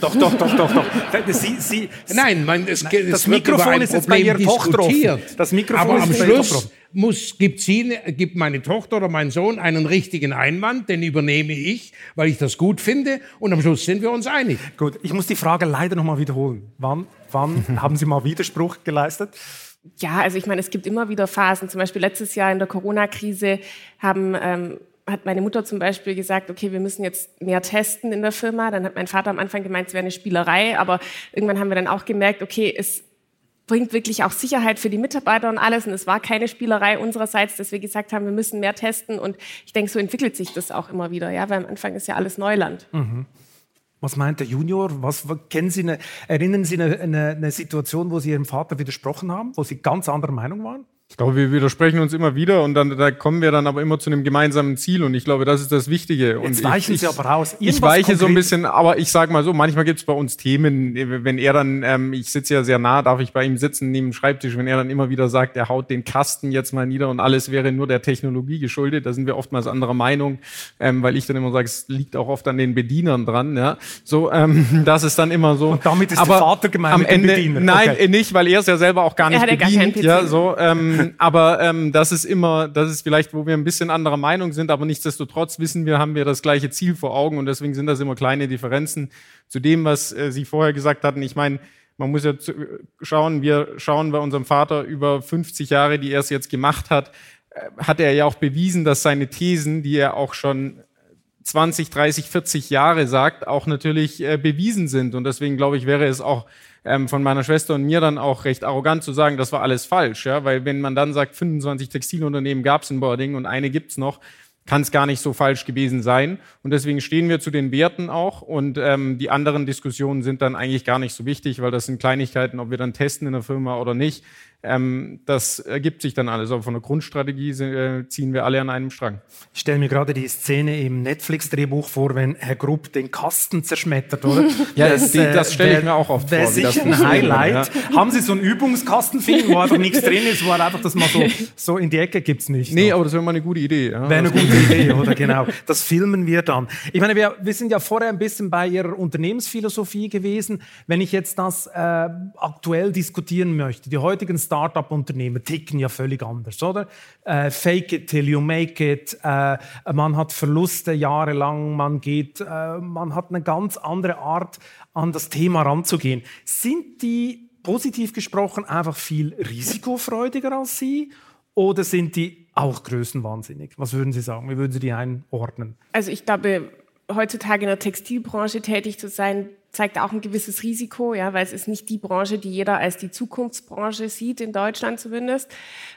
Doch, doch, doch, doch, doch. Sie, Sie, Nein, man, es, geht- das Mikrofon ist jetzt bei Ihrer Tochter offen. Das Mikrofon Aber ist am Schluss muss, gibt, sie, gibt meine Tochter oder mein Sohn einen richtigen Einwand, den übernehme ich, weil ich das gut finde. Und am Schluss sind wir uns einig. Gut, ich muss die Frage leider noch mal wiederholen. Wann, wann *laughs* haben Sie mal Widerspruch geleistet? Ja, also ich meine, es gibt immer wieder Phasen. Zum Beispiel letztes Jahr in der Corona-Krise haben ähm, hat meine Mutter zum Beispiel gesagt, okay, wir müssen jetzt mehr testen in der Firma. Dann hat mein Vater am Anfang gemeint, es wäre eine Spielerei, aber irgendwann haben wir dann auch gemerkt, okay, es bringt wirklich auch Sicherheit für die Mitarbeiter und alles. Und es war keine Spielerei unsererseits, dass wir gesagt haben, wir müssen mehr testen. Und ich denke, so entwickelt sich das auch immer wieder, ja, weil am Anfang ist ja alles Neuland. Mhm. Was meint der Junior? Was, kennen Sie eine, erinnern Sie eine, eine, eine Situation, wo Sie Ihrem Vater widersprochen haben, wo Sie ganz anderer Meinung waren? Ich glaube, wir widersprechen uns immer wieder und dann da kommen wir dann aber immer zu einem gemeinsamen Ziel und ich glaube, das ist das Wichtige. Und Jetzt weichen ich, Sie aber raus. Irgendwas ich weiche konkret? so ein bisschen, aber ich sage mal so, manchmal gibt es bei uns Themen, wenn er dann, ähm, ich sitze ja sehr nah, darf ich bei ihm sitzen neben dem Schreibtisch, wenn er dann immer wieder sagt, er haut den Kasten jetzt mal nieder und alles wäre nur der Technologie geschuldet, da sind wir oftmals anderer Meinung, ähm, weil ich dann immer sage, es liegt auch oft an den Bedienern dran. Ja, so, ähm, *laughs* das ist dann immer so. Und damit ist aber der Vater gemeint am Ende, Nein, okay. nicht, weil er es ja selber auch gar nicht bedient. Ja, so. Ähm, *laughs* aber ähm, das ist immer, das ist vielleicht, wo wir ein bisschen anderer Meinung sind, aber nichtsdestotrotz wissen wir, haben wir das gleiche Ziel vor Augen und deswegen sind das immer kleine Differenzen zu dem, was äh, Sie vorher gesagt hatten. Ich meine, man muss ja schauen, wir schauen bei unserem Vater über 50 Jahre, die er es jetzt gemacht hat, äh, hat er ja auch bewiesen, dass seine Thesen, die er auch schon 20, 30, 40 Jahre sagt, auch natürlich äh, bewiesen sind. Und deswegen glaube ich, wäre es auch ähm, von meiner Schwester und mir dann auch recht arrogant zu sagen, das war alles falsch. Ja? Weil wenn man dann sagt, 25 Textilunternehmen gab es in Boarding und eine gibt's noch, kann es gar nicht so falsch gewesen sein. Und deswegen stehen wir zu den Werten auch. Und ähm, die anderen Diskussionen sind dann eigentlich gar nicht so wichtig, weil das sind Kleinigkeiten, ob wir dann testen in der Firma oder nicht. Ähm, das ergibt sich dann alles. Aber von der Grundstrategie äh, ziehen wir alle an einem Strang. Ich stelle mir gerade die Szene im Netflix-Drehbuch vor, wenn Herr Grupp den Kasten zerschmettert, oder? *laughs* ja, das, das, das stelle ich mir auch oft vor. sicher ein Highlight. Ja. Haben Sie so einen Übungskastenfilm, wo einfach nichts drin ist, wo er einfach das mal so, so in die Ecke gibt es nicht? Nee, so. aber das wäre mal eine gute Idee. Ja. Wäre eine gute Idee, oder? Genau. Das filmen wir dann. Ich meine, wir, wir sind ja vorher ein bisschen bei Ihrer Unternehmensphilosophie gewesen. Wenn ich jetzt das äh, aktuell diskutieren möchte, die heutigen Stars Start-up-Unternehmen ticken ja völlig anders, oder? Äh, fake it till you make it. Äh, man hat Verluste jahrelang, man geht, äh, man hat eine ganz andere Art, an das Thema ranzugehen. Sind die positiv gesprochen einfach viel risikofreudiger als Sie? Oder sind die auch größenwahnsinnig? Was würden Sie sagen? Wie würden Sie die einordnen? Also ich glaube, heutzutage in der Textilbranche tätig zu sein, zeigt auch ein gewisses Risiko, ja, weil es ist nicht die Branche, die jeder als die Zukunftsbranche sieht, in Deutschland zumindest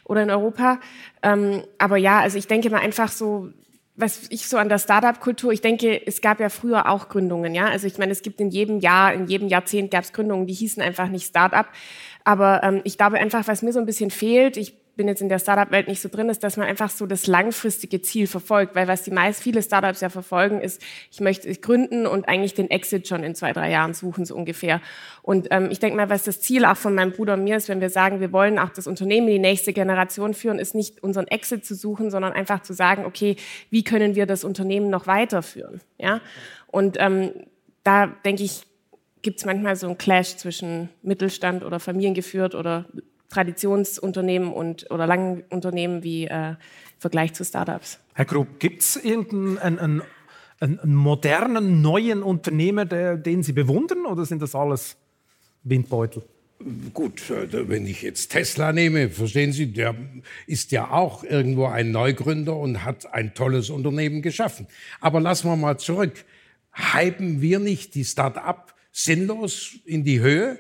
oder in Europa. Ähm, aber ja, also ich denke mal einfach so, was ich so an der Startup-Kultur, ich denke, es gab ja früher auch Gründungen, ja. Also ich meine, es gibt in jedem Jahr, in jedem Jahrzehnt gab es Gründungen, die hießen einfach nicht Startup. Aber ähm, ich glaube einfach, was mir so ein bisschen fehlt, ich bin jetzt in der Startup-Welt nicht so drin, ist, dass man einfach so das langfristige Ziel verfolgt. Weil was die meist viele Startups ja verfolgen, ist, ich möchte gründen und eigentlich den Exit schon in zwei, drei Jahren suchen, so ungefähr. Und ähm, ich denke mal, was das Ziel auch von meinem Bruder und mir ist, wenn wir sagen, wir wollen auch das Unternehmen in die nächste Generation führen, ist nicht unseren Exit zu suchen, sondern einfach zu sagen, okay, wie können wir das Unternehmen noch weiterführen? Ja? Und ähm, da denke ich, gibt es manchmal so einen Clash zwischen Mittelstand oder familiengeführt oder Traditionsunternehmen und, oder langen Unternehmen wie äh, im Vergleich zu Startups. Herr Grub, gibt es irgendeinen einen, modernen, neuen Unternehmer, der, den Sie bewundern oder sind das alles Windbeutel? Gut, äh, wenn ich jetzt Tesla nehme, verstehen Sie, der ist ja auch irgendwo ein Neugründer und hat ein tolles Unternehmen geschaffen. Aber lassen wir mal zurück. Hypen wir nicht die Start-up sinnlos in die Höhe?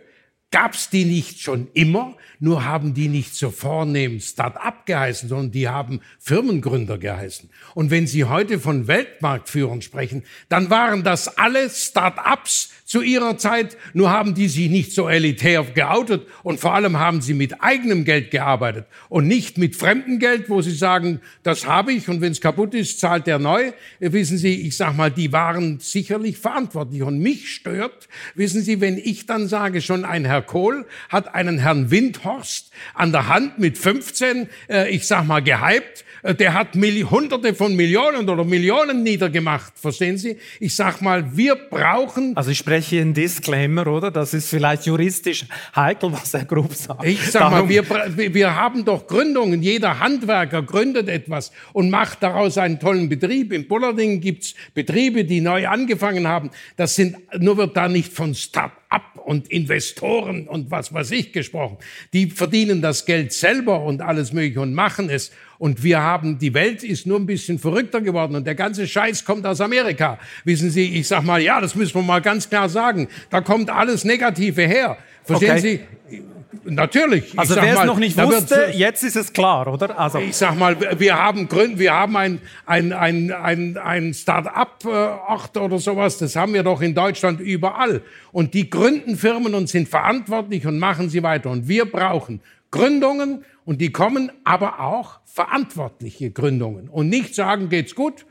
Gab's die nicht schon immer? Nur haben die nicht so vornehm Start-up geheißen, sondern die haben Firmengründer geheißen. Und wenn Sie heute von Weltmarktführern sprechen, dann waren das alle Start-ups zu ihrer Zeit, nur haben die sich nicht so elitär geoutet und vor allem haben sie mit eigenem Geld gearbeitet und nicht mit fremdem Geld, wo sie sagen, das habe ich und wenn es kaputt ist, zahlt der neu. Wissen Sie, ich sag mal, die waren sicherlich verantwortlich und mich stört, wissen Sie, wenn ich dann sage, schon ein Herr Kohl hat einen Herrn Windhorst Horst an der Hand mit 15, äh, ich sag mal, gehypt. Äh, der hat Milli Hunderte von Millionen oder Millionen niedergemacht. Verstehen Sie? Ich sag mal, wir brauchen. Also ich spreche hier einen Disclaimer, oder? Das ist vielleicht juristisch heikel, was Herr Grub sagt. Ich sag Darum mal, wir, wir haben doch Gründungen. Jeder Handwerker gründet etwas und macht daraus einen tollen Betrieb. In Bullerdingen gibt's Betriebe, die neu angefangen haben. Das sind, nur wird da nicht von Start Start-up und Investoren und was weiß ich gesprochen. Die verdienen das Geld selber und alles Mögliche und machen es. Und wir haben, die Welt ist nur ein bisschen verrückter geworden und der ganze Scheiß kommt aus Amerika. Wissen Sie, ich sag mal, ja, das müssen wir mal ganz klar sagen. Da kommt alles Negative her. Verstehen Okay. Sie? Natürlich. Also wer es noch nicht wusste, jetzt ist es klar, oder? Also ich sag mal, wir haben Gründe, wir haben ein, ein, ein, ein, ein Start-up-Ort oder sowas, das haben wir doch in Deutschland überall. Und die gründen Firmen und sind verantwortlich und machen sie weiter. Und wir brauchen Gründungen und die kommen aber auch verantwortliche Gründungen. Und nicht sagen, geht's gut,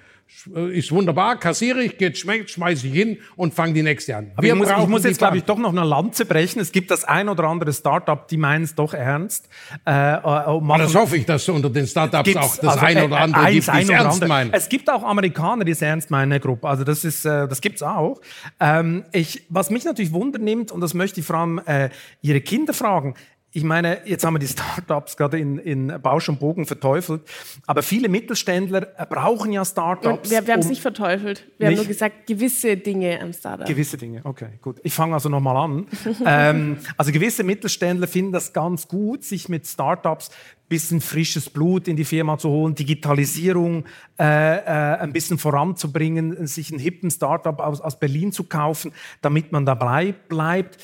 ist wunderbar, kassiere ich, geht schmeckt, schmeiße ich hin und fange die nächste an. Aber ich muss, ich muss jetzt, glaube ich, doch noch eine Lanze brechen. Es gibt das ein oder andere Startup, die meinen es doch ernst. Äh, äh, machen, Das hoffe ich, dass es unter den Startups auch das also, eine äh, oder andere eins, gibt, die ein es oder ernst andere. meinen. Es gibt auch Amerikaner, die es ernst meinen, Herr Grupp. Also das ist, äh, das gibt's auch. Ähm, ich, was mich natürlich wundernimmt, und das möchte ich vor allem äh, Ihre Kinder fragen, ich meine, jetzt haben wir die Startups gerade in, in Bausch und Bogen verteufelt, aber viele Mittelständler brauchen ja Startups. Wir, wir haben es um- nicht verteufelt. Wir haben Nicht? nur gesagt, gewisse Dinge am Startup. Gewisse Dinge, okay, gut. Ich fange also nochmal an. *laughs* ähm, also gewisse Mittelständler finden das ganz gut, sich mit Startups bisschen frisches Blut in die Firma zu holen, Digitalisierung äh, äh, ein bisschen voranzubringen, sich einen hippen Startup aus, aus Berlin zu kaufen, damit man dabei bleibt.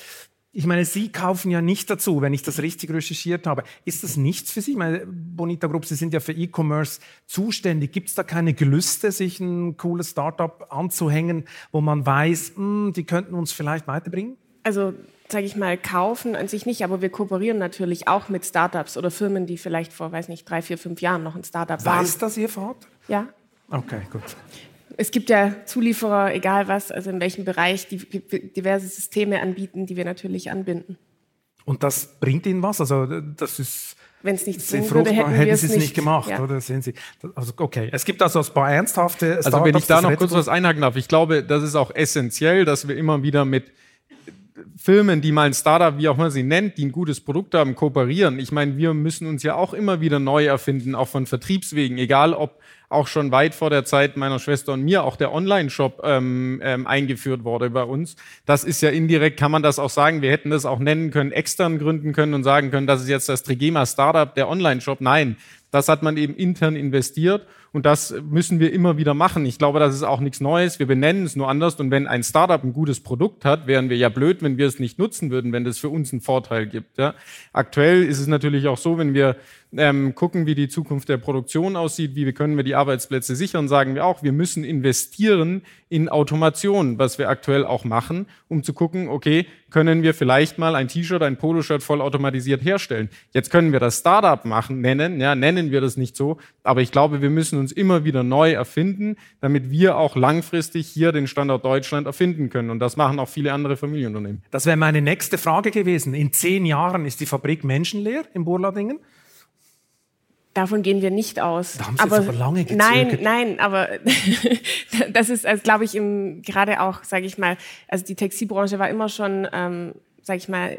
Ich meine, Sie kaufen ja nicht dazu, wenn ich das richtig recherchiert habe. Ist das nichts für Sie? Ich meine, Bonita Group, Sie sind ja für E-Commerce zuständig. Gibt es da keine Gelüste, sich ein cooles Startup anzuhängen, wo man weiß, hm, die könnten uns vielleicht weiterbringen? Also, sage ich mal, kaufen an sich nicht, aber wir kooperieren natürlich auch mit Startups oder Firmen, die vielleicht vor, weiß nicht, drei, vier, fünf Jahren noch ein Startup waren. Weiß das Ihr Vater? Ja. Okay, gut. Es gibt ja Zulieferer, egal was, also in welchem Bereich, die diverse Systeme anbieten, die wir natürlich anbinden. Und das bringt Ihnen was? Also das ist Wenn es nichts sehr bringen würde, fruchtbar. hätten, Hätten wir Sie es nicht gemacht, Ja. oder? Sehen Sie? Also, okay. Es gibt also ein paar ernsthafte Startups. Also wenn ich da noch kurz was einhaken darf, ich glaube, das ist auch essentiell, dass wir immer wieder mit Firmen, die mal ein Startup, wie auch man sie nennt, die ein gutes Produkt haben, kooperieren. Ich meine, wir müssen uns ja auch immer wieder neu erfinden, auch von Vertriebswegen, egal ob auch schon weit vor der Zeit meiner Schwester und mir auch der Online-Shop ähm, ähm, eingeführt wurde bei uns. Das ist ja indirekt, kann man das auch sagen, wir hätten das auch nennen können, extern gründen können und sagen können, das ist jetzt das Trigema Startup, der Online-Shop. Nein, das hat man eben intern investiert und das müssen wir immer wieder machen. Ich glaube, das ist auch nichts Neues. Wir benennen es nur anders. Und wenn ein Startup ein gutes Produkt hat, wären wir ja blöd, wenn wir es nicht nutzen würden, wenn das für uns einen Vorteil gibt. Ja. Aktuell ist es natürlich auch so, wenn wir ähm, gucken, wie die Zukunft der Produktion aussieht, wie können wir die Arbeitsplätze sichern, sagen wir auch, wir müssen investieren in Automation, was wir aktuell auch machen, um zu gucken, okay, können wir vielleicht mal ein T-Shirt, ein Poloshirt vollautomatisiert herstellen. Jetzt können wir das Startup machen, nennen, ja, nennen wir das nicht so, aber ich glaube, wir müssen uns immer wieder neu erfinden, damit wir auch langfristig hier den Standort Deutschland erfinden können. Und das machen auch viele andere Familienunternehmen. Das wäre meine nächste Frage gewesen. In zehn Jahren ist die Fabrik menschenleer in Burladingen? Davon gehen wir nicht aus. Da haben Sie jetzt aber lange gezögert. Nein, nein, aber *laughs* das ist, also, glaube ich, im, gerade auch, sage ich mal, also die Textilbranche war immer schon, ähm, sage ich mal,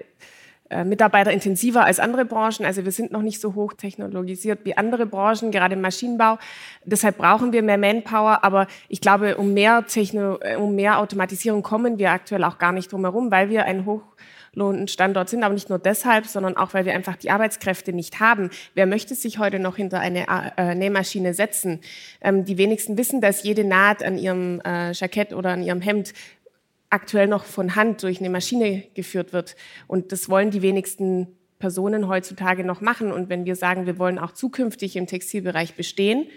äh, mitarbeiterintensiver als andere Branchen. Also wir sind noch nicht so hoch technologisiert wie andere Branchen, gerade im Maschinenbau. Deshalb brauchen wir mehr Manpower. Aber ich glaube, um mehr, Techno, äh, um mehr Automatisierung kommen wir aktuell auch gar nicht drum herum, weil wir ein hoch Standort sind, aber nicht nur deshalb, sondern auch, weil wir einfach die Arbeitskräfte nicht haben. Wer möchte sich heute noch hinter eine äh, Nähmaschine setzen? Ähm, die wenigsten wissen, dass jede Naht an ihrem äh, Jackett oder an ihrem Hemd aktuell noch von Hand durch eine Maschine geführt wird. Und das wollen die wenigsten Personen heutzutage noch machen. Und wenn wir sagen, wir wollen auch zukünftig im Textilbereich bestehen,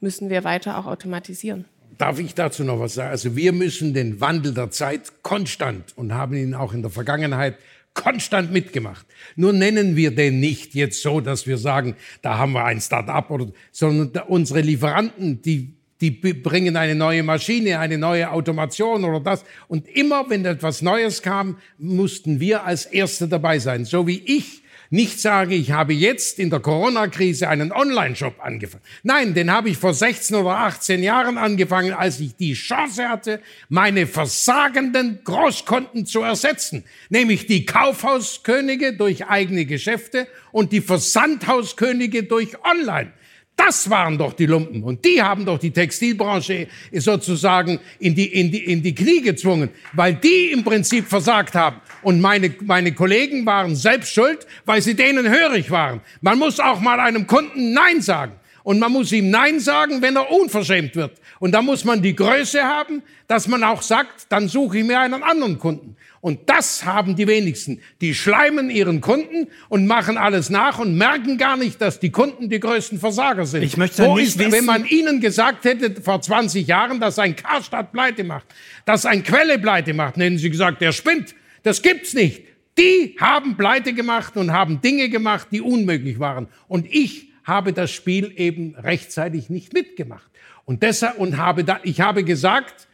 müssen wir weiter auch automatisieren. Darf ich dazu noch was sagen? Also wir müssen den Wandel der Zeit konstant und haben ihn auch in der Vergangenheit konstant mitgemacht. Nur nennen wir den nicht jetzt so, dass wir sagen, da haben wir ein Start-up oder, sondern unsere Lieferanten, die die bringen eine neue Maschine, eine neue Automation oder das. Und immer, wenn etwas Neues kam, mussten wir als Erste dabei sein. So wie ich nicht sage, ich habe jetzt in der Corona-Krise einen Online-Shop angefangen. Nein, den habe ich vor 16 oder 18 Jahren angefangen, als ich die Chance hatte, meine versagenden Großkonten zu ersetzen. Nämlich die Kaufhauskönige durch eigene Geschäfte und die Versandhauskönige durch Online. Das waren doch die Lumpen. Und die haben doch die Textilbranche sozusagen in die, in die, in die Knie gezwungen, weil die im Prinzip versagt haben. Und meine, meine Kollegen waren selbst schuld, weil sie denen hörig waren. Man muss auch mal einem Kunden Nein sagen. Und man muss ihm Nein sagen, wenn er unverschämt wird. Und da muss man die Größe haben, dass man auch sagt, dann suche ich mir einen anderen Kunden. Und das haben die wenigsten. Die schleimen ihren Kunden und machen alles nach und merken gar nicht, dass die Kunden die größten Versager sind. Ich möchte Wo nicht ist, wissen, wenn man ihnen gesagt hätte vor 20 Jahren, dass ein Karstadt pleite macht, dass ein Quelle pleite macht, hätten sie gesagt, der spinnt. Das gibt's nicht. Die haben pleite gemacht und haben Dinge gemacht, die unmöglich waren. Und ich habe das Spiel eben rechtzeitig nicht mitgemacht. Und deshalb, und habe da, ich habe gesagt,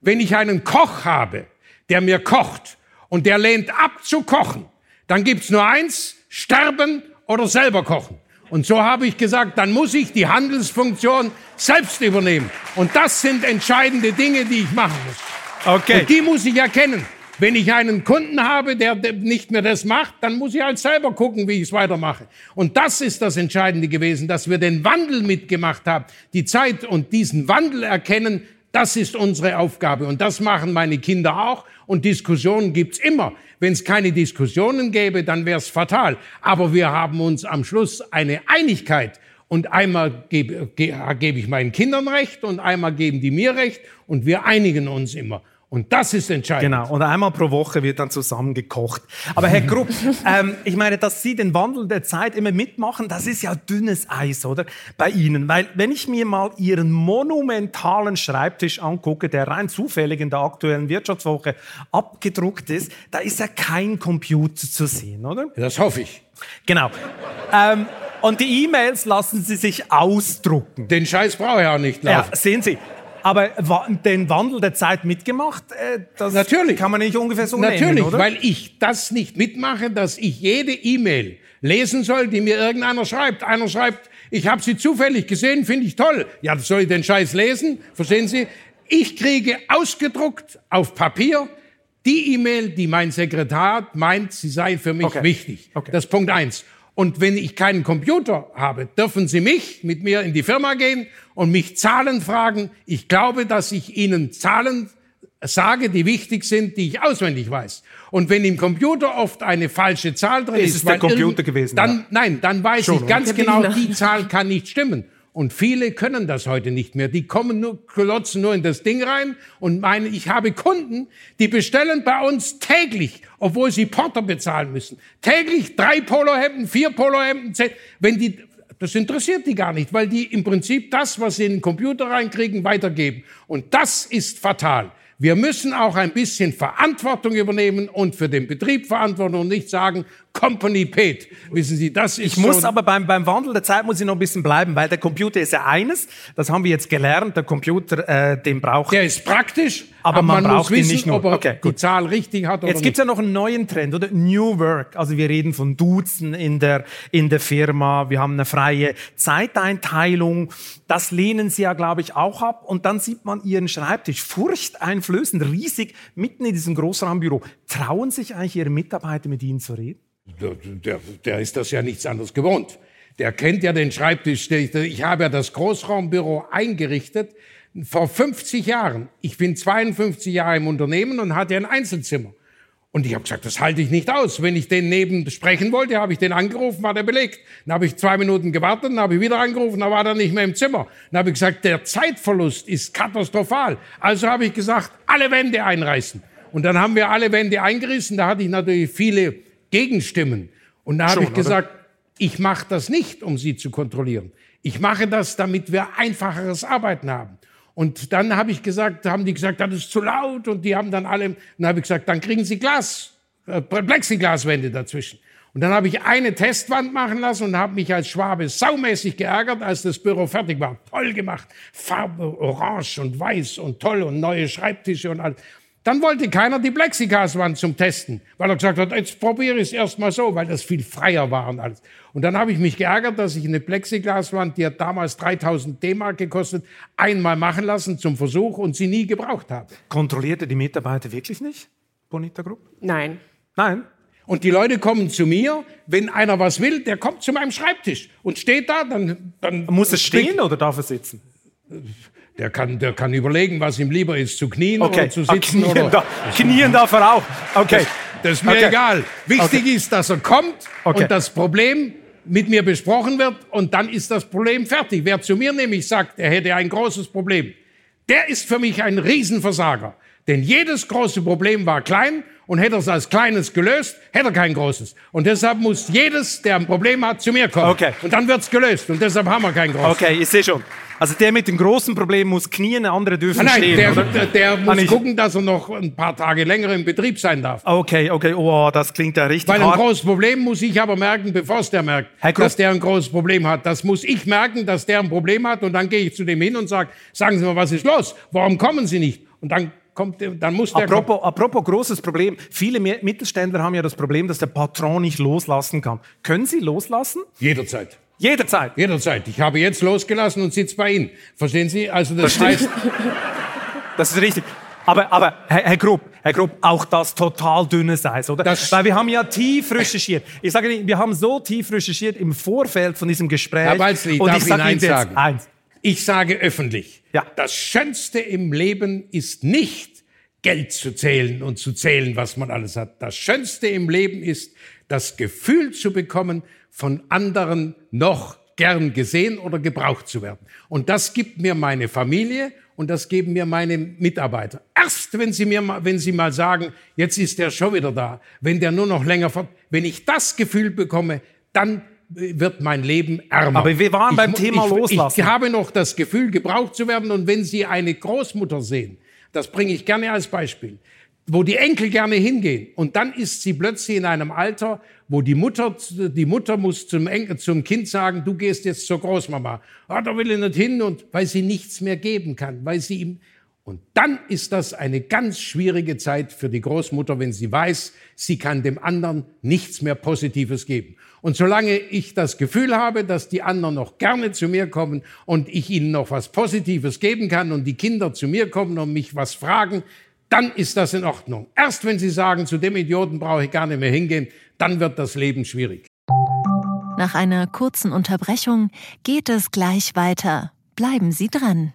wenn ich einen Koch habe, der mir kocht und der lehnt ab zu kochen, dann gibt's nur eins, sterben oder selber kochen. Und so habe ich gesagt, dann muss ich die Handelsfunktion selbst übernehmen. Und das sind entscheidende Dinge, die ich machen muss. Okay. Und die muss ich erkennen. Wenn ich einen Kunden habe, der nicht mehr das macht, dann muss ich halt selber gucken, wie ich es weitermache. Und das ist das Entscheidende gewesen, dass wir den Wandel mitgemacht haben, die Zeit und diesen Wandel erkennen, das ist unsere Aufgabe. Und das machen meine Kinder auch. Und Diskussionen gibt's immer. Wenn es keine Diskussionen gäbe, dann wäre es fatal. Aber wir haben uns am Schluss eine Einigkeit. Und einmal gebe, gebe ich meinen Kindern recht und einmal geben die mir recht. Und wir einigen uns immer. Und das ist entscheidend. Genau. Und einmal pro Woche wird dann zusammen gekocht. Aber Herr Grupp, *laughs* ähm, ich meine, dass Sie den Wandel der Zeit immer mitmachen, das ist ja dünnes Eis, oder? Bei Ihnen. Weil, wenn ich mir mal Ihren monumentalen Schreibtisch angucke, der rein zufällig in der aktuellen Wirtschaftswoche abgedruckt ist, da ist ja kein Computer zu sehen, oder? Das hoffe ich. Genau. Ähm, und die E-Mails lassen Sie sich ausdrucken. Den Scheiß brauche ich auch nicht laufen. Ja, sehen Sie. Aber den Wandel der Zeit mitgemacht, äh, das Natürlich. kann man nicht ungefähr so Natürlich, nehmen, oder? weil ich das nicht mitmache, dass ich jede E-Mail lesen soll, die mir irgendeiner schreibt. Einer schreibt, ich habe sie zufällig gesehen, finde ich toll. Ja, soll ich den Scheiß lesen? Verstehen Sie? Ich kriege ausgedruckt auf Papier die E-Mail, die mein Sekretär meint, sie sei für mich okay. wichtig. Okay. Das ist Punkt eins. Und wenn ich keinen Computer habe, dürfen Sie mich mit mir in die Firma gehen und mich Zahlen fragen. Ich glaube, dass ich Ihnen Zahlen sage, die wichtig sind, die ich auswendig weiß. Und wenn im Computer oft eine falsche Zahl drin ist, ist es der Computer gewesen? Dann, ja. Nein, dann weiß Schon, ich ganz genau, die Zahl kann nicht stimmen. Und viele können das heute nicht mehr. Die kommen nur, klotzen nur in das Ding rein und meinen, ich habe Kunden, die bestellen bei uns täglich, obwohl sie Porter bezahlen müssen. Täglich drei Polohemden, vier Polohemden. Wenn die, das interessiert die gar nicht, weil die im Prinzip das, was sie in den Computer reinkriegen, weitergeben. Und das ist fatal. Wir müssen auch ein bisschen Verantwortung übernehmen und für den Betrieb Verantwortung und nicht sagen, Company paid. Wissen Sie, das ist Ich muss aber beim, beim Wandel der Zeit muss ich noch ein bisschen bleiben, weil der Computer ist ja eines, das haben wir jetzt gelernt, der Computer, äh, den braucht... Der ist praktisch, aber, aber man, man, braucht muss wissen, ihn nicht nur. ob er okay, die Zahl richtig hat oder Jetzt gibt's ja noch einen neuen Trend, oder? New Work. Also wir reden von Duzen in der, in der Firma, wir haben eine freie Zeiteinteilung. Das lehnen Sie ja, glaube ich, auch ab. Und dann sieht man Ihren Schreibtisch furchteinflößend, riesig, mitten in diesem Großraumbüro. Trauen sich eigentlich Ihre Mitarbeiter mit Ihnen zu reden? Der, der, der ist das ja nichts anderes gewohnt. Der kennt ja den Schreibtisch. Ich habe ja das Großraumbüro eingerichtet vor 50 Jahren. Ich bin 52 Jahre im Unternehmen und hatte ein Einzelzimmer. Und ich habe gesagt, das halte ich nicht aus. Wenn ich den neben sprechen wollte, habe ich den angerufen, war der belegt. Dann habe ich zwei Minuten gewartet, dann habe ich wieder angerufen, dann war er nicht mehr im Zimmer. Dann habe ich gesagt, der Zeitverlust ist katastrophal. Also habe ich gesagt, alle Wände einreißen. Und dann haben wir alle Wände eingerissen. Da hatte ich natürlich viele Gegenstimmen. Und da habe ich gesagt, oder? ich mache das nicht, um sie zu kontrollieren. Ich mache das, damit wir einfacheres Arbeiten haben. Und dann habe ich gesagt, haben die gesagt, das ist zu laut und die haben dann alle, dann habe ich gesagt, dann kriegen sie Glas, äh, Plexiglaswände dazwischen. Und dann habe ich eine Testwand machen lassen und habe mich als Schwabe saumäßig geärgert, als das Büro fertig war. Toll gemacht, Farbe orange und weiß und toll und neue Schreibtische und alles. Dann wollte keiner die Plexiglaswand zum Testen, weil er gesagt hat, jetzt probiere ich es erstmal so, weil das viel freier war und alles. Und dann habe ich mich geärgert, dass ich eine Plexiglaswand, die hat damals 3000 D-Mark gekostet, einmal machen lassen zum Versuch und sie nie gebraucht habe. Kontrollierte die Mitarbeiter wirklich nicht, Bonita Group? Nein. Nein? Und die Leute kommen zu mir, wenn einer was will, der kommt zu meinem Schreibtisch und steht da, dann... dann Muss er stehen oder darf er sitzen? Der kann, der kann überlegen, was ihm lieber ist, zu knien Okay. oder zu Ah, sitzen. knien, oder, da, knien darf er auch. Okay. Das ist mir Okay. egal. Wichtig ist, dass er kommt Okay. und das Problem mit mir besprochen wird und dann ist das Problem fertig. Wer zu mir nämlich sagt, er hätte ein großes Problem, der ist für mich ein Riesenversager. Denn jedes große Problem war klein und hätte es als kleines gelöst, hätte er kein großes. Und deshalb muss jedes, der ein Problem hat, zu mir kommen. Okay. Und dann wird's gelöst und deshalb haben wir kein großes. Okay, ich sehe schon. Also der mit dem großen Problem muss knien, andere dürfen Nein, stehen. der, oder? der, der Ah, muss gucken, dass er noch ein paar Tage länger im Betrieb sein darf. Okay, okay, oh, das klingt ja richtig Weil ein hart. großes Problem muss ich aber merken, bevor es der merkt, dass der ein großes Problem hat. Das muss ich merken, dass der ein Problem hat und dann gehe ich zu dem hin und sage, sagen Sie mal, was ist los? Warum kommen Sie nicht? Und dann kommt, dann muss der Apropos, apropos großes Problem. Viele Mi- Mittelständler haben ja das Problem, dass der Patron nicht loslassen kann. Können Sie loslassen? jederzeit. Jederzeit. Jederzeit. Ich habe jetzt losgelassen und sitze bei Ihnen. Verstehen Sie? Also das, Das heißt, *laughs* Das ist richtig. Aber, aber Herr, Herr Grupp, Herr Grupp, auch das total dünnes Eis, oder? Das- Weil wir haben ja tief recherchiert. Ich sage Ihnen, wir haben so tief recherchiert im Vorfeld von diesem Gespräch. Herr Walzli, und darf ich sage Ihnen eins jetzt sagen? eins. Ich sage öffentlich, Ja. das Schönste im Leben ist nicht Geld zu zählen und zu zählen, was man alles hat. Das Schönste im Leben ist, das Gefühl zu bekommen, von anderen noch gern gesehen oder gebraucht zu werden. Und das gibt mir meine Familie und das geben mir meine Mitarbeiter. Erst wenn sie mir mal, wenn sie mal sagen, jetzt ist der schon wieder da, wenn der nur noch länger fort, wenn ich das Gefühl bekomme, dann wird mein Leben ärmer. Aber wir waren Ich beim mu- Thema ich, Loslassen. Ich habe noch das Gefühl, gebraucht zu werden. Und wenn Sie eine Großmutter sehen, das bringe ich gerne als Beispiel, wo die Enkel gerne hingehen und dann ist sie plötzlich in einem Alter, wo die Mutter, die Mutter muss zum, Enkel, zum Kind sagen, du gehst jetzt zur Großmama. Ah, da will ich nicht hin und weil sie nichts mehr geben kann, weil sie ihm und dann ist das eine ganz schwierige Zeit für die Großmutter, wenn sie weiß, sie kann dem anderen nichts mehr Positives geben. Und solange ich das Gefühl habe, dass die anderen noch gerne zu mir kommen und ich ihnen noch was Positives geben kann und die Kinder zu mir kommen und mich was fragen, dann ist das in Ordnung. Erst wenn sie sagen, zu dem Idioten brauche ich gar nicht mehr hingehen, dann wird das Leben schwierig. Nach einer kurzen Unterbrechung geht es gleich weiter. Bleiben Sie dran.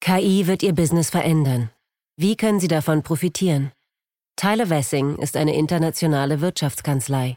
KI wird Ihr Business verändern. Wie können Sie davon profitieren? Tyler Wessing ist eine internationale Wirtschaftskanzlei.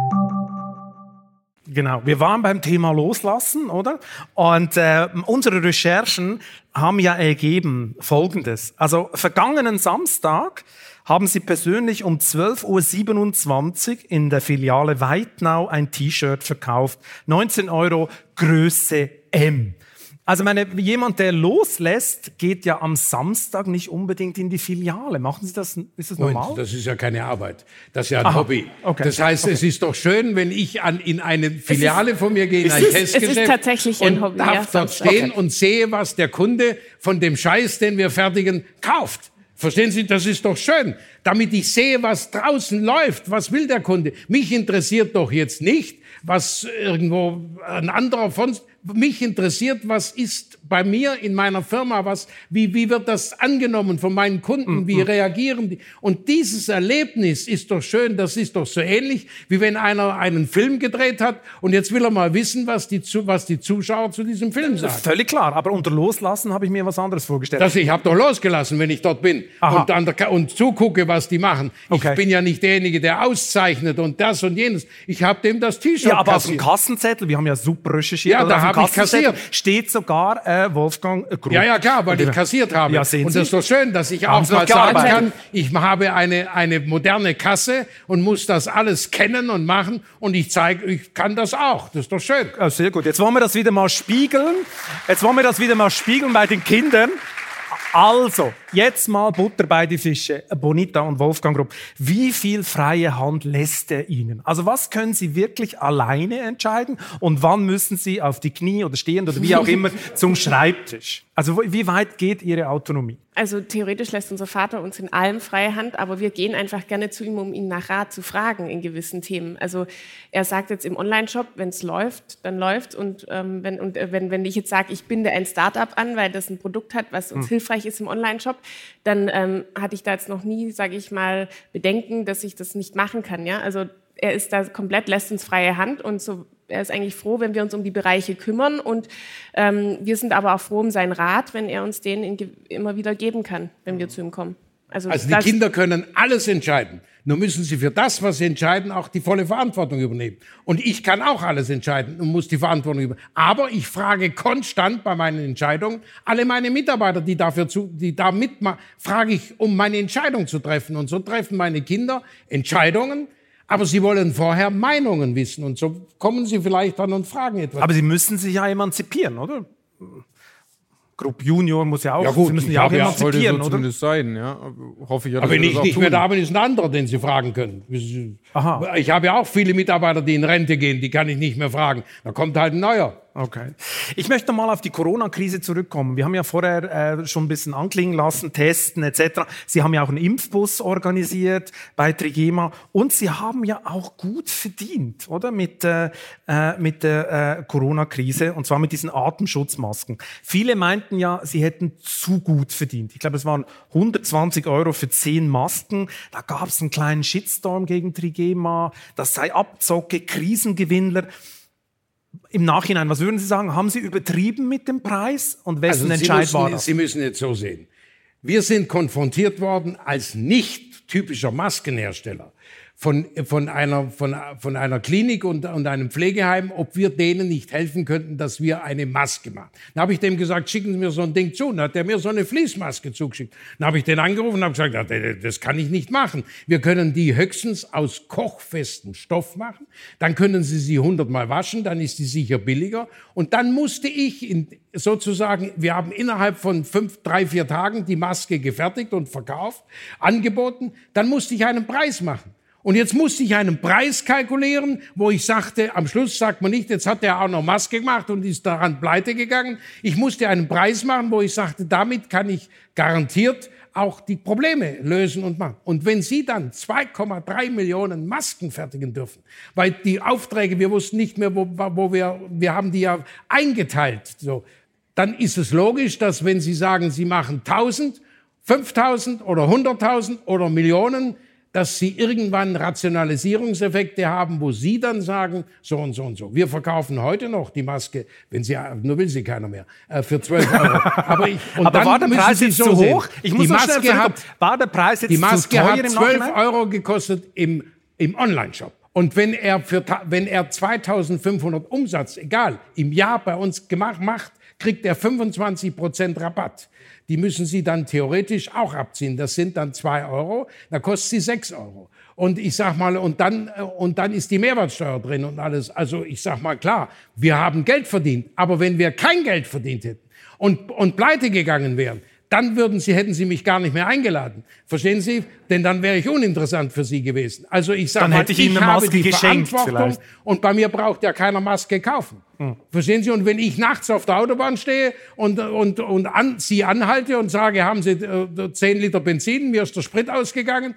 Genau, wir waren beim Thema Loslassen, oder? Und äh, unsere Recherchen haben ja ergeben Folgendes. Also vergangenen Samstag haben Sie persönlich um 12.27 Uhr in der Filiale Weitnau ein T-Shirt verkauft. 19 Euro, Größe M. Also meine, jemand, der loslässt, geht ja am Samstag nicht unbedingt in die Filiale. Machen Sie das? Ist das normal? Moment, das ist ja keine Arbeit. Das ist ja ein Aha, Hobby. okay, Das heißt, es ist doch schön, wenn ich an, in eine Filiale von mir gehe, in ein ist- es ist Testgeschäft tatsächlich ein und Hobby, darf ja, dort stehen Okay. und sehe, was der Kunde von dem Scheiß, den wir fertigen, kauft. Verstehen Sie, das ist doch schön, damit ich sehe, was draußen läuft. Was will der Kunde? Mich interessiert doch jetzt nicht, was irgendwo ein anderer von mich interessiert, was ist bei mir in meiner Firma, was, wie, wie wird das angenommen von meinen Kunden, wie reagieren die? Und dieses Erlebnis ist doch schön, das ist doch so ähnlich, wie wenn einer einen Film gedreht hat und jetzt will er mal wissen, was die, was die Zuschauer zu diesem Film sagen. Völlig klar, aber unter Loslassen habe ich mir was anderes vorgestellt. Das, ich habe doch losgelassen, wenn ich dort bin Aha. und, an der, und zugucke, was die machen. Okay. Ich bin ja nicht derjenige, der auszeichnet und das und jenes. Ich habe dem das T-Shirt Ja, aber auf dem kassiert. Kassenzettel, wir haben ja super recherchiert, Ja, da auf dem hab ich kassiert. steht sogar äh, Wolfgang Grupp. Ja, ja, klar, weil ich kassiert habe. Ja, sehen und Sie. das ist doch schön, dass ich Haben auch mal sagen gearbeitet? kann, ich habe eine, eine moderne Kasse und muss das alles kennen und machen und ich zeige, ich kann das auch. Das ist doch schön. Ah, sehr gut. Jetzt wollen wir das wieder mal spiegeln. Jetzt wollen wir das wieder mal spiegeln bei den Kindern. Also, Jetzt mal Butter bei die Fische, Bonita und Wolfgang Grupp. Wie viel freie Hand lässt er Ihnen? Also was können Sie wirklich alleine entscheiden und wann müssen Sie auf die Knie oder stehend oder wie auch immer *laughs* zum Schreibtisch? Also wie weit geht Ihre Autonomie? Also theoretisch lässt unser Vater uns in allem freie Hand, aber wir gehen einfach gerne zu ihm, um ihn nach Rat zu fragen in gewissen Themen. Also er sagt jetzt im Online-Shop, wenn es läuft, dann läuft und ähm, wenn und äh, wenn, wenn ich jetzt sage, ich binde ein Startup an, weil das ein Produkt hat, was uns hm. hilfreich ist im Online-Shop, dann ähm, hatte ich da jetzt noch nie, sage ich mal, Bedenken, dass ich das nicht machen kann. Ja, also er ist da komplett lässt uns freie Hand und so er ist eigentlich froh, wenn wir uns um die Bereiche kümmern. Und ähm, wir sind aber auch froh um seinen Rat, wenn er uns den in, immer wieder geben kann, wenn wir zu ihm kommen. Also, also die Kinder können alles entscheiden. Nur müssen sie für das, was sie entscheiden, auch die volle Verantwortung übernehmen. Und ich kann auch alles entscheiden und muss die Verantwortung übernehmen. Aber ich frage konstant bei meinen Entscheidungen alle meine Mitarbeiter, die dafür zu, die da mitmachen, frage ich, um meine Entscheidung zu treffen. Und so treffen meine Kinder Entscheidungen, aber Sie wollen vorher Meinungen wissen und so kommen Sie vielleicht dann und fragen etwas. Aber Sie müssen sich ja emanzipieren, oder? Gruppe Junior muss ja auch, ja gut, Sie müssen ja auch emanzipieren, so oder? zumindest sein, ja. Hoffe ich ja, Aber wenn ich nicht tun. mehr da bin, ist ein anderer, den Sie fragen können. Aha. Ich habe ja auch viele Mitarbeiter, die in Rente gehen, die kann ich nicht mehr fragen. Da kommt halt ein neuer. Okay. Ich möchte mal auf die Corona-Krise zurückkommen. Wir haben ja vorher äh, schon ein bisschen anklingen lassen, testen etc. Sie haben ja auch einen Impfbus organisiert bei Trigema und Sie haben ja auch gut verdient, oder? Mit, äh mit der äh, Corona-Krise und zwar mit diesen Atemschutzmasken. Viele meinten ja, Sie hätten zu gut verdient. Ich glaube, es waren 120 Euro für 10 Masken. Da gab es einen kleinen Shitstorm gegen Trigema. Das sei Abzocke, Krisengewinnler. Im Nachhinein, was würden Sie sagen? Haben Sie übertrieben mit dem Preis und wessen also Entscheid war das? Sie müssen jetzt so sehen. Wir sind konfrontiert worden als nicht typischer Maskenhersteller von, von, einer, von, von einer Klinik und, und einem Pflegeheim, ob wir denen nicht helfen könnten, dass wir eine Maske machen. Dann habe ich dem gesagt, schicken Sie mir so ein Ding zu. Dann hat er mir so eine Fließmaske zugeschickt. Dann habe ich den angerufen und habe gesagt, das kann ich nicht machen. Wir können die höchstens aus kochfestem Stoff machen. Dann können Sie sie hundertmal waschen, dann ist die sicher billiger. Und dann musste ich in, sozusagen, wir haben innerhalb von fünf, drei, vier Tagen die Maske gefertigt und verkauft, angeboten. Dann musste ich einen Preis machen. Und jetzt musste ich einen Preis kalkulieren, wo ich sagte, am Schluss sagt man nicht, jetzt hat er auch noch Maske gemacht und ist daran pleite gegangen. Ich musste einen Preis machen, wo ich sagte, damit kann ich garantiert auch die Probleme lösen und machen. Und wenn Sie dann 2,3 Millionen Masken fertigen dürfen, weil die Aufträge, wir wussten nicht mehr, wo, wo wir, wir haben die ja eingeteilt, so, dann ist es logisch, dass wenn Sie sagen, Sie machen 1000, 5000 oder 100.000 oder Millionen, dass sie irgendwann Rationalisierungseffekte haben, wo sie dann sagen, so und so und so. Wir verkaufen heute noch die Maske, wenn sie, nur will sie keiner mehr, äh, für 12 *laughs* Euro. Aber, ich, und Aber dann war der Preis jetzt so zu hoch? Ich muss die Maske hat, war der Preis jetzt die Maske zu teuer hat 12 Euro gekostet im, im Online-Shop. Und wenn er, für, wenn er 2500 Umsatz, egal, im Jahr bei uns gemacht, macht, kriegt er 25 Prozent Rabatt die müssen Sie dann theoretisch auch abziehen. Das sind dann zwei Euro, da kostet sie sechs Euro. Und ich sag mal, und dann, und dann ist die Mehrwertsteuer drin und alles. Also ich sag mal klar, wir haben Geld verdient. Aber wenn wir kein Geld verdient hätten und, und pleite gegangen wären, dann würden Sie, hätten Sie mich gar nicht mehr eingeladen. Verstehen Sie? Denn dann wäre ich uninteressant für Sie gewesen. Also ich sage mal, hätte ich, Ihnen eine Maske die geschenkt vielleicht. und bei mir braucht ja keiner Maske kaufen. Hm. Verstehen Sie? Und wenn ich nachts auf der Autobahn stehe und, und, und an, Sie anhalte und sage, haben Sie äh, 10 Liter Benzin, mir ist der Sprit ausgegangen,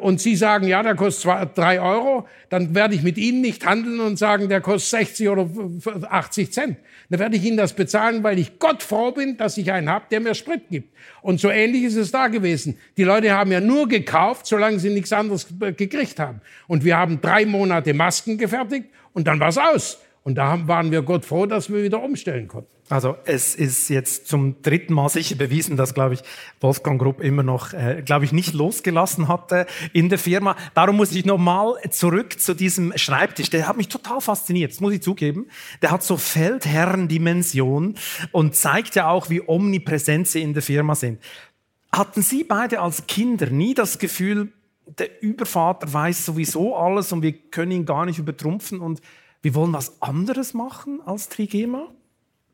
und Sie sagen, ja, der kostet zwei, drei Euro, dann werde ich mit Ihnen nicht handeln und sagen, der kostet 60 oder 80 Cent. Dann werde ich Ihnen das bezahlen, weil ich Gott froh bin, dass ich einen habe, der mir Sprit gibt. Und so ähnlich ist es da gewesen. Die Leute haben ja nur gekauft, solange sie nichts anderes gekriegt haben. Und wir haben drei Monate Masken gefertigt und dann war es aus. Und da waren wir Gott froh, dass wir wieder umstellen konnten. Also es ist jetzt zum dritten Mal sicher bewiesen, dass, glaube ich, Wolfgang Grupp immer noch, äh, glaube ich, nicht losgelassen hatte in der Firma. Darum muss ich nochmal zurück zu diesem Schreibtisch. Der hat mich total fasziniert, das muss ich zugeben. Der hat so Feldherrendimension und zeigt ja auch, wie omnipräsent sie in der Firma sind. Hatten Sie beide als Kinder nie das Gefühl, der Übervater weiß sowieso alles und wir können ihn gar nicht übertrumpfen und wir wollen was anderes machen als Trigema?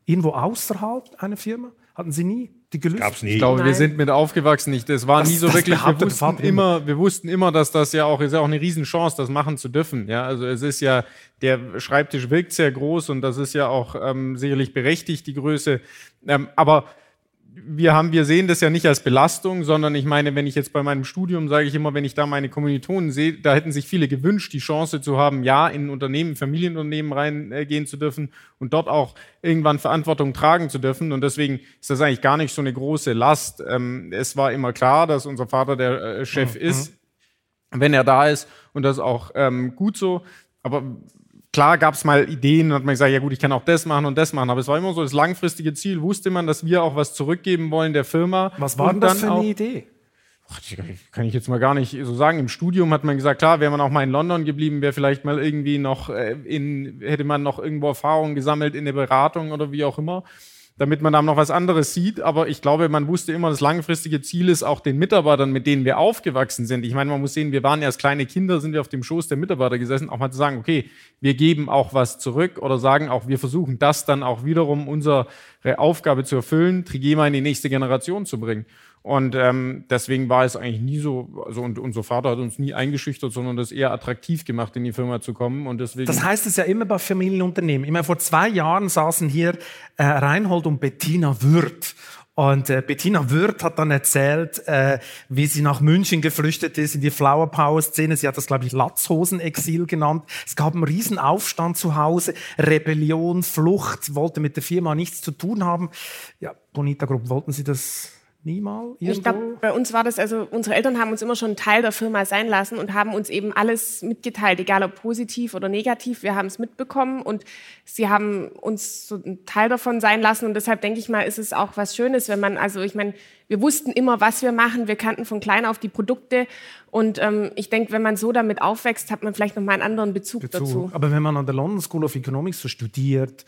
Irgendwo außerhalb einer Firma? Hatten Sie nie? die gelöst? Gab's nie. Ich glaube, wir Nein. sind mit aufgewachsen. Nicht. Das war Das- nie so das wirklich. Wir wussten, immer, wir wussten immer, dass das ja auch ist ja auch eine Riesenchance, das machen zu dürfen. Ja, also es ist ja der Schreibtisch wirkt sehr groß und das ist ja auch ähm, sicherlich berechtigt die Größe. Ähm, aber wir haben, wir sehen das ja nicht als Belastung, sondern ich meine, wenn ich jetzt bei meinem Studium sage ich immer, wenn ich da meine Kommilitonen sehe, da hätten sich viele gewünscht, die Chance zu haben, ja, in Unternehmen, Familienunternehmen reingehen zu dürfen und dort auch irgendwann Verantwortung tragen zu dürfen. Und deswegen ist das eigentlich gar nicht so eine große Last. Ähm, es war immer klar, dass unser Vater der äh, Chef ist, wenn er da ist und das ist auch ähm, gut so. Aber klar gab es mal Ideen und hat man gesagt, ja gut, ich kann auch das machen und das machen. Aber es war immer so das langfristige Ziel. Wusste man, dass wir auch was zurückgeben wollen der Firma. Was war denn das dann für auch- eine Idee? Ach, die kann ich jetzt mal gar nicht so sagen. Im Studium hat man gesagt, klar, wäre man auch mal in London geblieben, wäre vielleicht mal irgendwie noch äh, in, hätte man noch irgendwo Erfahrungen gesammelt in der Beratung oder wie auch immer, damit man dann noch was anderes sieht. Aber ich glaube, man wusste immer, das langfristige Ziel ist auch den Mitarbeitern, mit denen wir aufgewachsen sind. Ich meine, man muss sehen, wir waren als kleine Kinder, sind wir auf dem Schoß der Mitarbeiter gesessen, auch mal zu sagen, okay, wir geben auch was zurück oder sagen auch, wir versuchen das dann auch wiederum unsere Aufgabe zu erfüllen, Trigema in die nächste Generation zu bringen. Und ähm, deswegen war es eigentlich nie so, also und unser Vater hat uns nie eingeschüchtert, sondern das eher attraktiv gemacht, in die Firma zu kommen. Und deswegen. Das heißt es ja immer bei Familienunternehmen. Ich meine, vor zwei Jahren saßen hier äh, Reinhold und Bettina Würth. Und äh, Bettina Würth hat dann erzählt, äh, wie sie nach München geflüchtet ist in die Flower Power Szene. Sie hat das, glaube ich, Latzhosen-Exil genannt. Es gab einen riesen Aufstand zu Hause, Rebellion, Flucht, wollte mit der Firma nichts zu tun haben. Ja, Bonita Group, wollten Sie das nie mal irgendwo? Ich glaube, bei uns war das, also unsere Eltern haben uns immer schon Teil der Firma sein lassen und haben uns eben alles mitgeteilt, egal ob positiv oder negativ. Wir haben es mitbekommen und sie haben uns so einen Teil davon sein lassen. Und deshalb denke ich mal, ist es auch was Schönes, wenn man, also ich meine, wir wussten immer, was wir machen. Wir kannten von klein auf die Produkte. Und ähm, ich denke, wenn man so damit aufwächst, hat man vielleicht nochmal einen anderen Bezug, Bezug. dazu. Aber wenn man an der London School of Economics so studiert,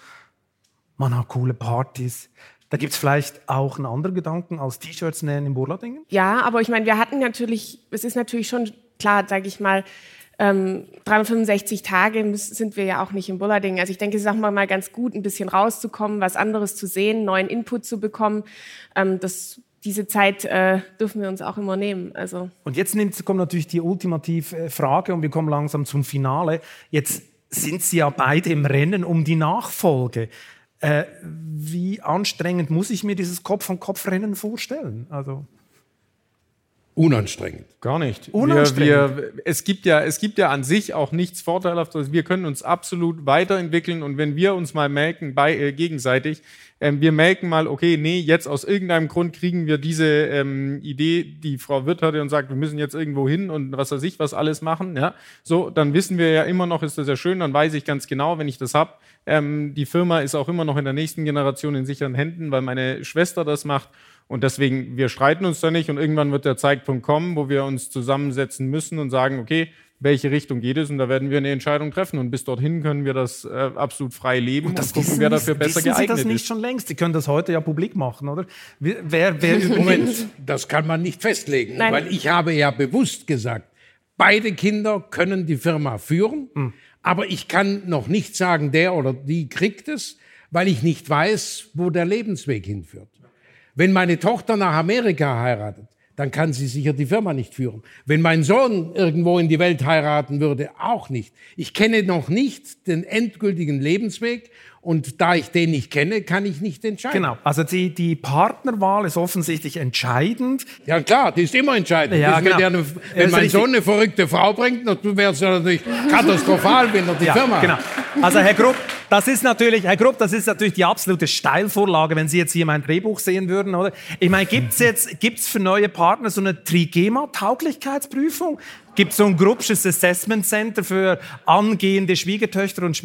man hat coole Partys, da gibt es vielleicht auch einen anderen Gedanken als T-Shirts nähen im Burladingen? Ja, aber ich meine, wir hatten natürlich, es ist natürlich schon klar, sage ich mal, ähm, 365 Tage sind wir ja auch nicht im Bullarding. Also ich denke, es ist auch mal mal ganz gut, ein bisschen rauszukommen, was anderes zu sehen, neuen Input zu bekommen. Ähm, das, diese Zeit äh, dürfen wir uns auch immer nehmen. Also Und jetzt nimmt, kommt natürlich die ultimative Frage und wir kommen langsam zum Finale. Jetzt sind Sie ja beide im Rennen um die Nachfolge. Äh, wie anstrengend muss ich mir dieses Kopf-an-Kopf-Rennen vorstellen? Also Unanstrengend. Gar nicht. Unanstrengend. Wir, wir, es, gibt ja, es gibt ja an sich auch nichts Vorteilhaftes. Wir können uns absolut weiterentwickeln und wenn wir uns mal melken, bei, äh, gegenseitig, ähm, wir melken mal, okay, nee, jetzt aus irgendeinem Grund kriegen wir diese ähm, Idee, die Frau Wirth hatte und sagt, wir müssen jetzt irgendwo hin und was weiß ich, was alles machen, ja, so, dann wissen wir ja immer noch, ist das ja schön, dann weiß ich ganz genau, wenn ich das hab, ähm, die Firma ist auch immer noch in der nächsten Generation in sicheren Händen, weil meine Schwester das macht und deswegen, wir streiten uns da nicht und irgendwann wird der Zeitpunkt kommen, wo wir uns zusammensetzen müssen und sagen, okay, welche Richtung geht es und da werden wir eine Entscheidung treffen und bis dorthin können wir das äh, absolut frei leben und, gucken, wissen wer Sie- dafür besser wissen Sie geeignet das nicht ist. schon längst? Sie können das heute ja publik machen, oder? Wer, wer, *laughs* wer Moment, das kann man nicht festlegen, Nein. weil ich habe ja bewusst gesagt, beide Kinder können die Firma führen, aber ich kann noch nicht sagen, der oder die kriegt es, weil ich nicht weiß, wo der Lebensweg hinführt. Wenn meine Tochter nach Amerika heiratet, dann kann sie sicher die Firma nicht führen. Wenn mein Sohn irgendwo in die Welt heiraten würde, auch nicht. Ich kenne noch nicht den endgültigen Lebensweg und da ich den nicht kenne, kann ich nicht entscheiden. Genau, also die, die Partnerwahl ist offensichtlich entscheidend. Ja klar, die ist immer entscheidend. Ja, genau. eine, wenn mein. Sohn eine verrückte Frau bringt, dann wäre es ja natürlich katastrophal, wenn er die Ja, Firma genau. Also Herr Grupp, das ist natürlich, Herr Grupp, das ist natürlich die absolute Steilvorlage, wenn Sie jetzt hier mein Drehbuch sehen würden, oder? Ich meine, gibt's jetzt, gibt's für neue Partner so eine Trigema-Tauglichkeitsprüfung? Gibt's so ein Gruppsches Assessment Center für angehende Schwiegertöchter und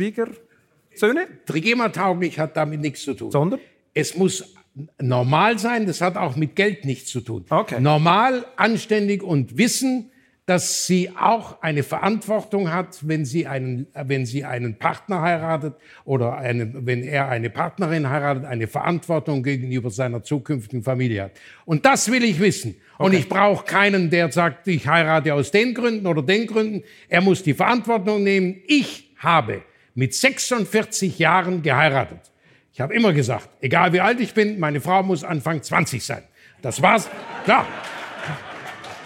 Schwiegersöhne? Trigema-tauglich hat damit nichts zu tun. Sondern? Es muss normal sein, das hat auch mit Geld nichts zu tun. Okay. Normal, anständig und wissen, dass sie auch eine Verantwortung hat, wenn sie einen, wenn sie einen Partner heiratet oder einen, wenn er eine Partnerin heiratet, eine Verantwortung gegenüber seiner zukünftigen Familie hat. Und das will ich wissen. Und ich brauche keinen, der sagt, ich heirate aus den Gründen oder den Gründen. Er muss die Verantwortung nehmen. Ich habe mit 46 Jahren geheiratet. Ich habe immer gesagt, egal wie alt ich bin, meine Frau muss Anfang 20 sein. Das war's. Klar.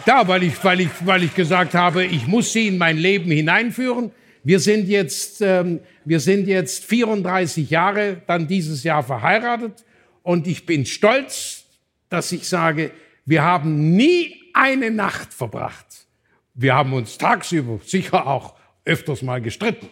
Da, weil ich, weil ich, weil ich gesagt habe, ich muss sie in mein Leben hineinführen. Wir sind jetzt, ähm, wir sind jetzt 34 Jahre dann dieses Jahr verheiratet und ich bin stolz, dass ich sage, wir haben nie eine Nacht verbracht. Wir haben uns tagsüber sicher auch öfters mal gestritten.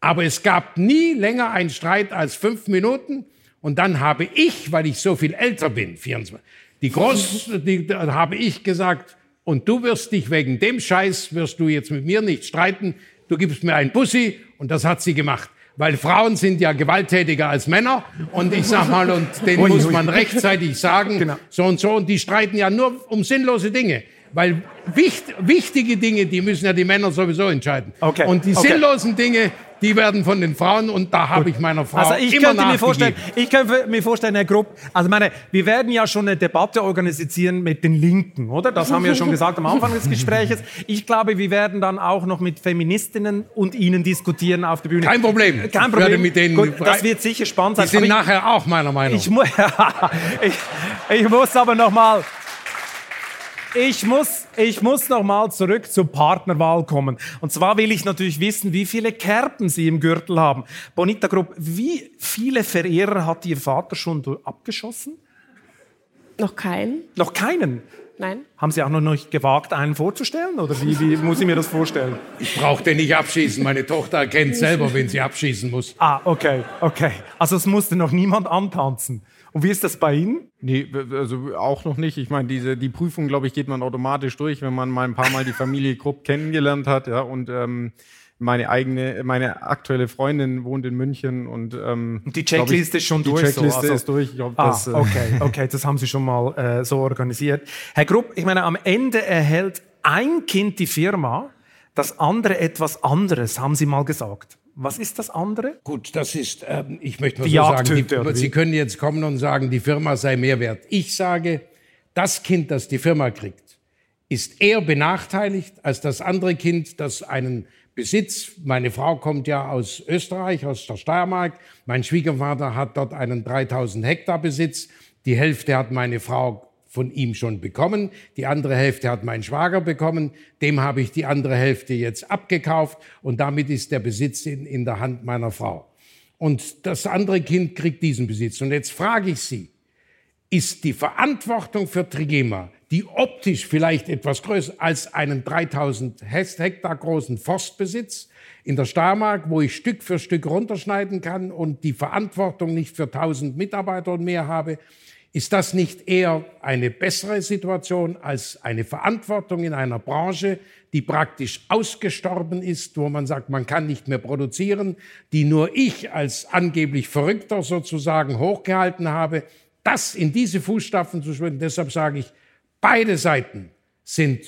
Aber es gab nie länger einen Streit als fünf Minuten. Und dann habe ich, weil ich so viel älter bin, 24, die Groß, *laughs* die, habe ich gesagt, und du wirst dich wegen dem Scheiß, wirst du jetzt mit mir nicht streiten, du gibst mir ein Bussi, und das hat sie gemacht. Weil Frauen sind ja gewalttätiger als Männer, und ich sag mal, und *laughs* denen muss man rechtzeitig sagen, *laughs* genau. so und so, und die streiten ja nur um sinnlose Dinge. Weil wicht, wichtige Dinge, die müssen ja die Männer sowieso entscheiden. Okay. Und die okay. sinnlosen Dinge, die werden von den Frauen und da habe ich meiner Frau also ich immer könnte mir vorstellen, Ich könnte mir vorstellen, Herr Grupp, also meine, wir werden ja schon eine Debatte organisieren mit den Linken, oder? Das haben wir schon gesagt am Anfang des Gespräches. Ich glaube, wir werden dann auch noch mit Feministinnen und Ihnen diskutieren auf der Bühne. Kein Problem. Kein Problem. mit denen Gut, das wird sicher spannend sein. Die sind nachher auch meiner Meinung. Ich, mu *laughs* ich, ich muss aber noch mal ich muss, ich muss noch mal zurück zur Partnerwahl kommen. Und zwar will ich natürlich wissen, wie viele Kerben Sie im Gürtel haben. Bonita Grupp, wie viele Verehrer hat Ihr Vater schon abgeschossen? Noch keinen. Noch keinen? Nein. Haben Sie auch noch nicht gewagt, einen vorzustellen? Oder wie, wie muss ich mir das vorstellen? Ich brauche den nicht abschießen. Meine Tochter erkennt selber, wenn sie abschießen muss. Ah, okay, okay. Also es musste noch niemand antanzen. Und wie ist das bei Ihnen? Nee, also auch noch nicht. Ich meine, diese, die Prüfung, glaube ich, geht man automatisch durch, wenn man mal ein paar Mal die Familie Krupp kennengelernt hat. Ja, und ähm, meine eigene, meine aktuelle Freundin wohnt in München und ähm, die Checkliste ich, ist schon die durch. Die Checkliste so, also, ist durch. Glaub, ah, das, äh okay, okay, das haben Sie schon mal äh, so organisiert. Herr Grupp, ich meine, am Ende erhält ein Kind die Firma, das andere etwas anderes, haben Sie mal gesagt. Was ist das andere? Gut, das ist, ähm, ich möchte mal die so sagen, die, Sie können jetzt kommen und sagen, die Firma sei mehr wert. Ich sage, das Kind, das die Firma kriegt, ist eher benachteiligt als das andere Kind, das einen Besitz, meine Frau kommt ja aus Österreich, aus der Steiermark, mein Schwiegervater hat dort einen 3000 Hektar Besitz, die Hälfte hat meine Frau von ihm schon bekommen. Die andere Hälfte hat mein Schwager bekommen. Dem habe ich die andere Hälfte jetzt abgekauft und damit ist der Besitz in, in der Hand meiner Frau. Und das andere Kind kriegt diesen Besitz. Und jetzt frage ich Sie, ist die Verantwortung für Trigema, die optisch vielleicht etwas größer als einen 3000 Hektar großen Forstbesitz in der Steiermark, wo ich Stück für Stück runterschneiden kann und die Verantwortung nicht für 1000 Mitarbeiter und mehr habe, ist das nicht eher eine bessere Situation als eine Verantwortung in einer Branche, die praktisch ausgestorben ist, wo man sagt, man kann nicht mehr produzieren, die nur ich als angeblich Verrückter sozusagen hochgehalten habe, das in diese Fußstapfen zu schwimmen. Deshalb sage ich, beide Seiten sind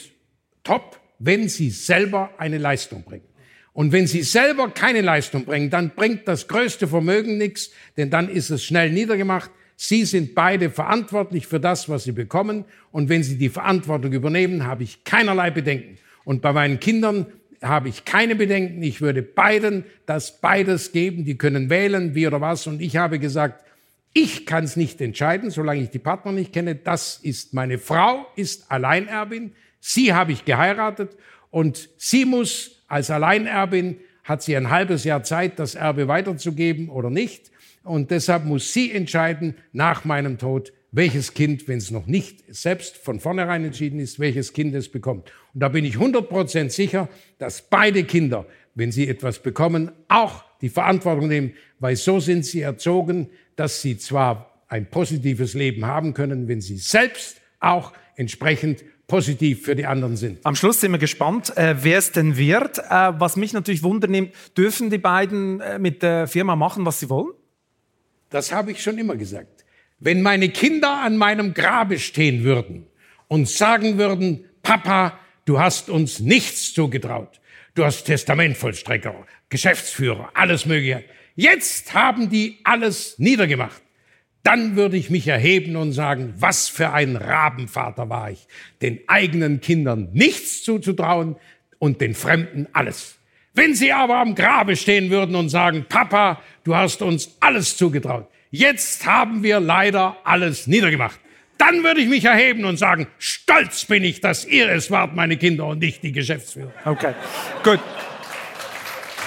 top, wenn sie selber eine Leistung bringen. Und wenn sie selber keine Leistung bringen, dann bringt das größte Vermögen nichts, denn dann ist es schnell niedergemacht. Sie sind beide verantwortlich für das, was Sie bekommen. Und wenn Sie die Verantwortung übernehmen, habe ich keinerlei Bedenken. Und bei meinen Kindern habe ich keine Bedenken. Ich würde beiden das beides geben. Die können wählen, wie oder was. Und ich habe gesagt, ich kann es nicht entscheiden, solange ich die Partner nicht kenne. Das ist meine Frau, ist Alleinerbin. Sie habe ich geheiratet und sie muss als Alleinerbin hat sie ein halbes Jahr Zeit, das Erbe weiterzugeben oder nicht. Und deshalb muss sie entscheiden, nach meinem Tod, welches Kind, wenn es noch nicht selbst von vornherein entschieden ist, welches Kind es bekommt. Und da bin ich 100% sicher, dass beide Kinder, wenn sie etwas bekommen, auch die Verantwortung nehmen, weil so sind sie erzogen, dass sie zwar ein positives Leben haben können, wenn sie selbst auch entsprechend positiv für die anderen sind. Am Schluss sind wir gespannt, äh, wer es denn wird. Äh, was mich natürlich wundernimmt, dürfen die beiden äh, mit der Firma machen, was sie wollen? Das habe ich schon immer gesagt. Wenn meine Kinder an meinem Grabe stehen würden und sagen würden, Papa, du hast uns nichts zugetraut. Du hast Testamentvollstrecker, Geschäftsführer, alles Mögliche. Jetzt haben die alles niedergemacht. Dann würde ich mich erheben und sagen, was für ein Rabenvater war ich, den eigenen Kindern nichts zuzutrauen und den Fremden alles. Wenn sie aber am Grabe stehen würden und sagen, Papa, du hast uns alles zugetraut. Jetzt haben wir leider alles niedergemacht. Dann würde ich mich erheben und sagen, stolz bin ich, dass ihr es wart, meine Kinder, und nicht die Geschäftsführer. Okay, gut.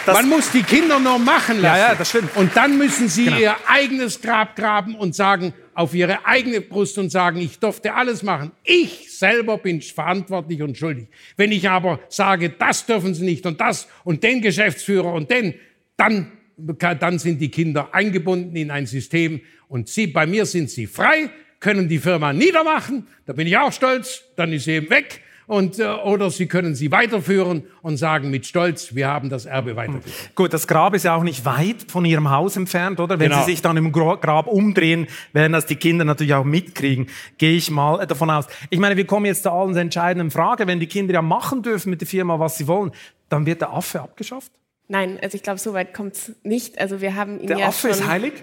Man muss die Kinder nur machen lassen. Ja, ja, das stimmt. Und dann müssen sie Genau. ihr eigenes Grab graben und sagen, auf ihre eigene Brust und sagen, ich durfte alles machen. Ich selber bin verantwortlich und schuldig. Wenn ich aber sage, das dürfen sie nicht und das und den Geschäftsführer und den, dann, dann sind die Kinder eingebunden in ein System und sie, bei mir sind sie frei, können die Firma niedermachen, da bin ich auch stolz, dann ist sie eben weg. Und, äh, oder sie können sie weiterführen und sagen mit Stolz, wir haben das Erbe weitergeführt. Gut, das Grab ist ja auch nicht weit von Ihrem Haus entfernt, oder? Wenn Genau. Sie sich dann im Gra- Grab umdrehen, werden das die Kinder natürlich auch mitkriegen. Gehe ich mal äh, davon aus. Ich meine, wir kommen jetzt zu allen entscheidenden Frage. Wenn die Kinder ja machen dürfen mit der Firma, was sie wollen, dann wird der Affe abgeschafft? Nein, also ich glaube, so weit kommt es nicht. Also wir haben ihn Der ja Affe schon, ist heilig?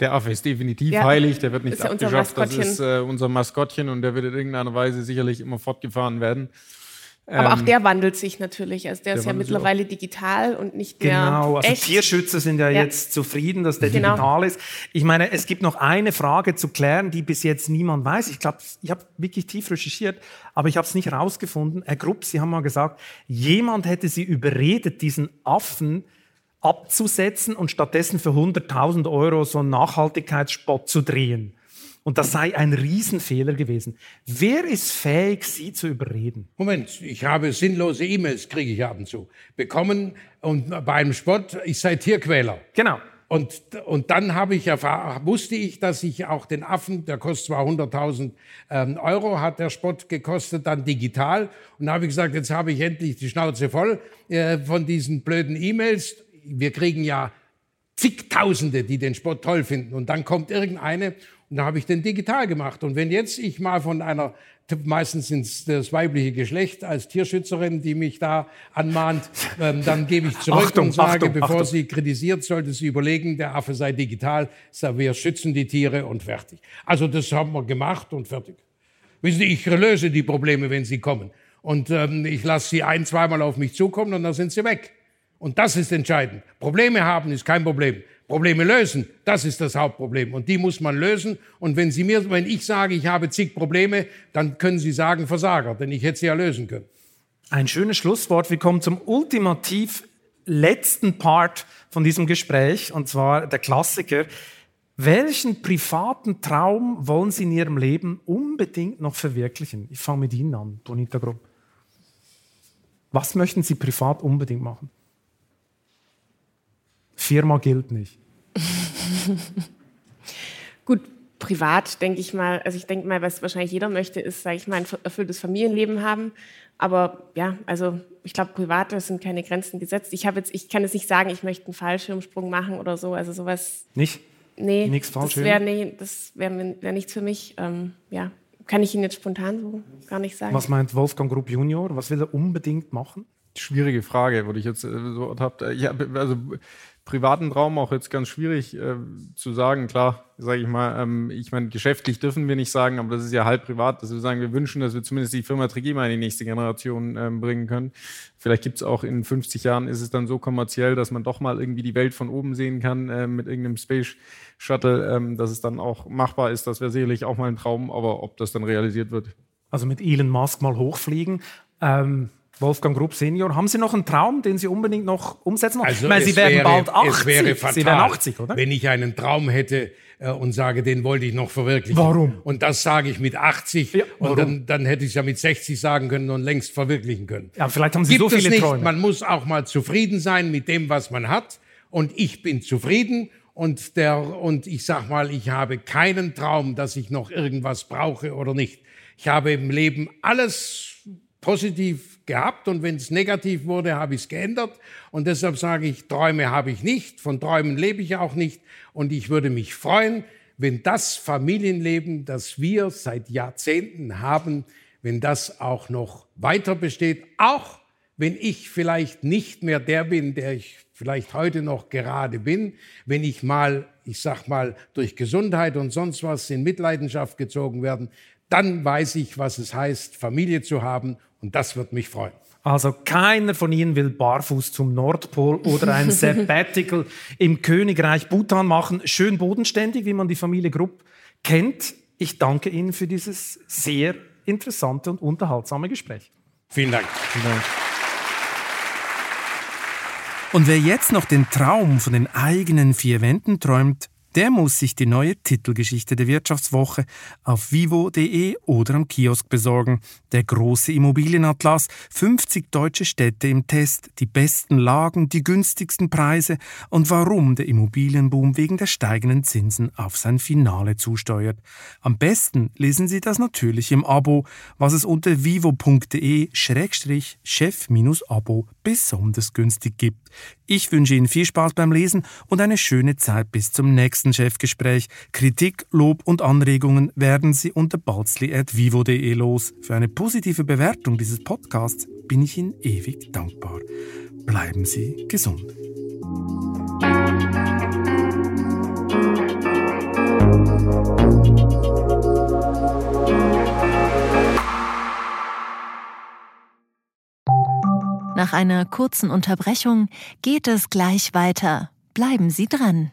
Der Affe ist definitiv Ja. heilig, der wird nicht Ist ja unser abgeschafft. Das Maskottchen. ist äh, unser Maskottchen und der wird in irgendeiner Weise sicherlich immer fortgefahren werden. Aber auch Ähm, der wandelt sich natürlich. Also der, ist ja mittlerweile digital und nicht mehr Genau, also echt. Tierschützer sind ja, Ja. jetzt zufrieden, dass der Genau. digital ist. Ich meine, es gibt noch eine Frage zu klären, die bis jetzt niemand weiß. Ich glaube, ich habe wirklich tief recherchiert, aber ich habe es nicht herausgefunden. Herr Grupp, Sie haben mal gesagt, jemand hätte Sie überredet, diesen Affen abzusetzen und stattdessen für 100.000 Euro so einen Nachhaltigkeitsspot zu drehen. Und das sei ein Riesenfehler gewesen. Wer ist fähig, Sie zu überreden? Moment, ich habe sinnlose E-Mails, kriege ich ab und zu, bekommen und bei einem Spott, ich sei Tierquäler. Genau. Und, und dann habe ich erfahr, wusste ich, dass ich auch den Affen, der kostet zwar 100.000 ähm, Euro, hat der Spott gekostet, dann digital. Und da habe ich gesagt, jetzt habe ich endlich die Schnauze voll äh, von diesen blöden E-Mails. Wir kriegen ja zigtausende, die den Spott toll finden. Und dann kommt irgendeine und da habe ich den digital gemacht. Und wenn jetzt ich mal von einer, meistens sind es das weibliche Geschlecht als Tierschützerin, die mich da anmahnt, ähm, dann gebe ich zurück Achtung, und sage, Achtung, bevor Achtung. sie kritisiert, sollte sie überlegen, der Affe sei digital, wir schützen die Tiere und fertig. Also das haben wir gemacht und fertig. Wissen Sie, ich löse die Probleme, wenn sie kommen. Und ähm, ich lasse sie ein, zweimal auf mich zukommen und dann sind sie weg. Und das ist entscheidend. Probleme haben ist kein Problem. Probleme lösen, das ist das Hauptproblem. Und die muss man lösen. Und wenn Sie mir, wenn ich sage, ich habe zig Probleme, dann können Sie sagen Versager, denn ich hätte sie ja lösen können. Ein schönes Schlusswort. Wir kommen zum ultimativ letzten Part von diesem Gespräch, und zwar der Klassiker. Welchen privaten Traum wollen Sie in Ihrem Leben unbedingt noch verwirklichen? Ich fange mit Ihnen an, Bonita Grupp. Was möchten Sie privat unbedingt machen? Firma gilt nicht. *laughs* Gut, privat denke ich mal, also ich denke mal, was wahrscheinlich jeder möchte, ist, sage ich mal, ein erfülltes Familienleben haben. Aber ja, also ich glaube, privat da sind keine Grenzen gesetzt. Ich habe jetzt, ich kann jetzt nicht sagen, ich möchte einen Fallschirmsprung machen oder so. Also sowas, Nicht? nee, Nix das Fallschirm? wäre nee, das wäre wär nichts für mich. Ähm, ja, kann ich Ihnen jetzt spontan so gar nicht sagen. Was meint Wolfgang Grupp Junior? Was will er unbedingt machen? Schwierige Frage, würde ich jetzt äh, so habt. Ja, also privaten Traum auch jetzt ganz schwierig äh, zu sagen. Klar, sage ich mal, ähm, ich meine, geschäftlich dürfen wir nicht sagen, aber das ist ja halb privat, dass wir sagen, wir wünschen, dass wir zumindest die Firma Trigema in die nächste Generation ähm, bringen können. Vielleicht gibt es auch in 50 Jahren, ist es dann so kommerziell, dass man doch mal irgendwie die Welt von oben sehen kann äh, mit irgendeinem Space Shuttle, ähm, dass es dann auch machbar ist. Das wäre sicherlich auch mal ein Traum, aber ob das dann realisiert wird, Also mit Elon Musk mal hochfliegen. Ähm, Wolfgang Grupp Senior, haben Sie noch einen Traum, den Sie unbedingt noch umsetzen wollen? Also ich meine, Sie es werden wäre, bald 80. Es wäre fatal, Sie werden 80, oder? wenn ich einen Traum hätte äh, und sage, den wollte ich noch verwirklichen. Warum? Und das sage ich mit 80 Ja, und dann, dann hätte ich es ja mit 60 sagen können und längst verwirklichen können. Ja, vielleicht haben Sie Gibt so es viele nicht. Träume. Man muss auch mal zufrieden sein mit dem, was man hat. Und ich bin zufrieden. Und, der, und ich sag mal, ich habe keinen Traum, dass ich noch irgendwas brauche oder nicht. Ich habe im Leben alles positiv gehabt und wenn es negativ wurde, habe ich es geändert. Und deshalb sage ich, Träume habe ich nicht, von Träumen lebe ich auch nicht. Und ich würde mich freuen, wenn das Familienleben, das wir seit Jahrzehnten haben, wenn das auch noch weiter besteht, auch wenn ich vielleicht nicht mehr der bin, der ich vielleicht heute noch gerade bin, wenn ich mal, ich sag mal, durch Gesundheit und sonst was in Mitleidenschaft gezogen werden, dann weiß ich, was es heißt, Familie zu haben und das wird mich freuen. Also keiner von Ihnen will barfuß zum Nordpol oder ein *laughs* Sabbatical im Königreich Bhutan machen. Schön bodenständig, wie man die Familie Grupp kennt. Ich danke Ihnen für dieses sehr interessante und unterhaltsame Gespräch. Vielen Dank. Vielen Dank. Und wer jetzt noch den Traum von den eigenen vier Wänden träumt, der muss sich die neue Titelgeschichte der Wirtschaftswoche auf vivo.de oder am Kiosk besorgen. Der große Immobilienatlas, 50 deutsche Städte im Test, die besten Lagen, die günstigsten Preise und warum der Immobilienboom wegen der steigenden Zinsen auf sein Finale zusteuert. Am besten lesen Sie das natürlich im Abo, was es unter vivo.de-chef-abo besonders günstig gibt. Ich wünsche Ihnen viel Spaß beim Lesen und eine schöne Zeit bis zum nächsten Chefgespräch. Kritik, Lob und Anregungen werden Sie unter balzli.vivo.de los. Für eine positive Bewertung dieses Podcasts bin ich Ihnen ewig dankbar. Bleiben Sie gesund. Nach einer kurzen Unterbrechung geht es gleich weiter. Bleiben Sie dran.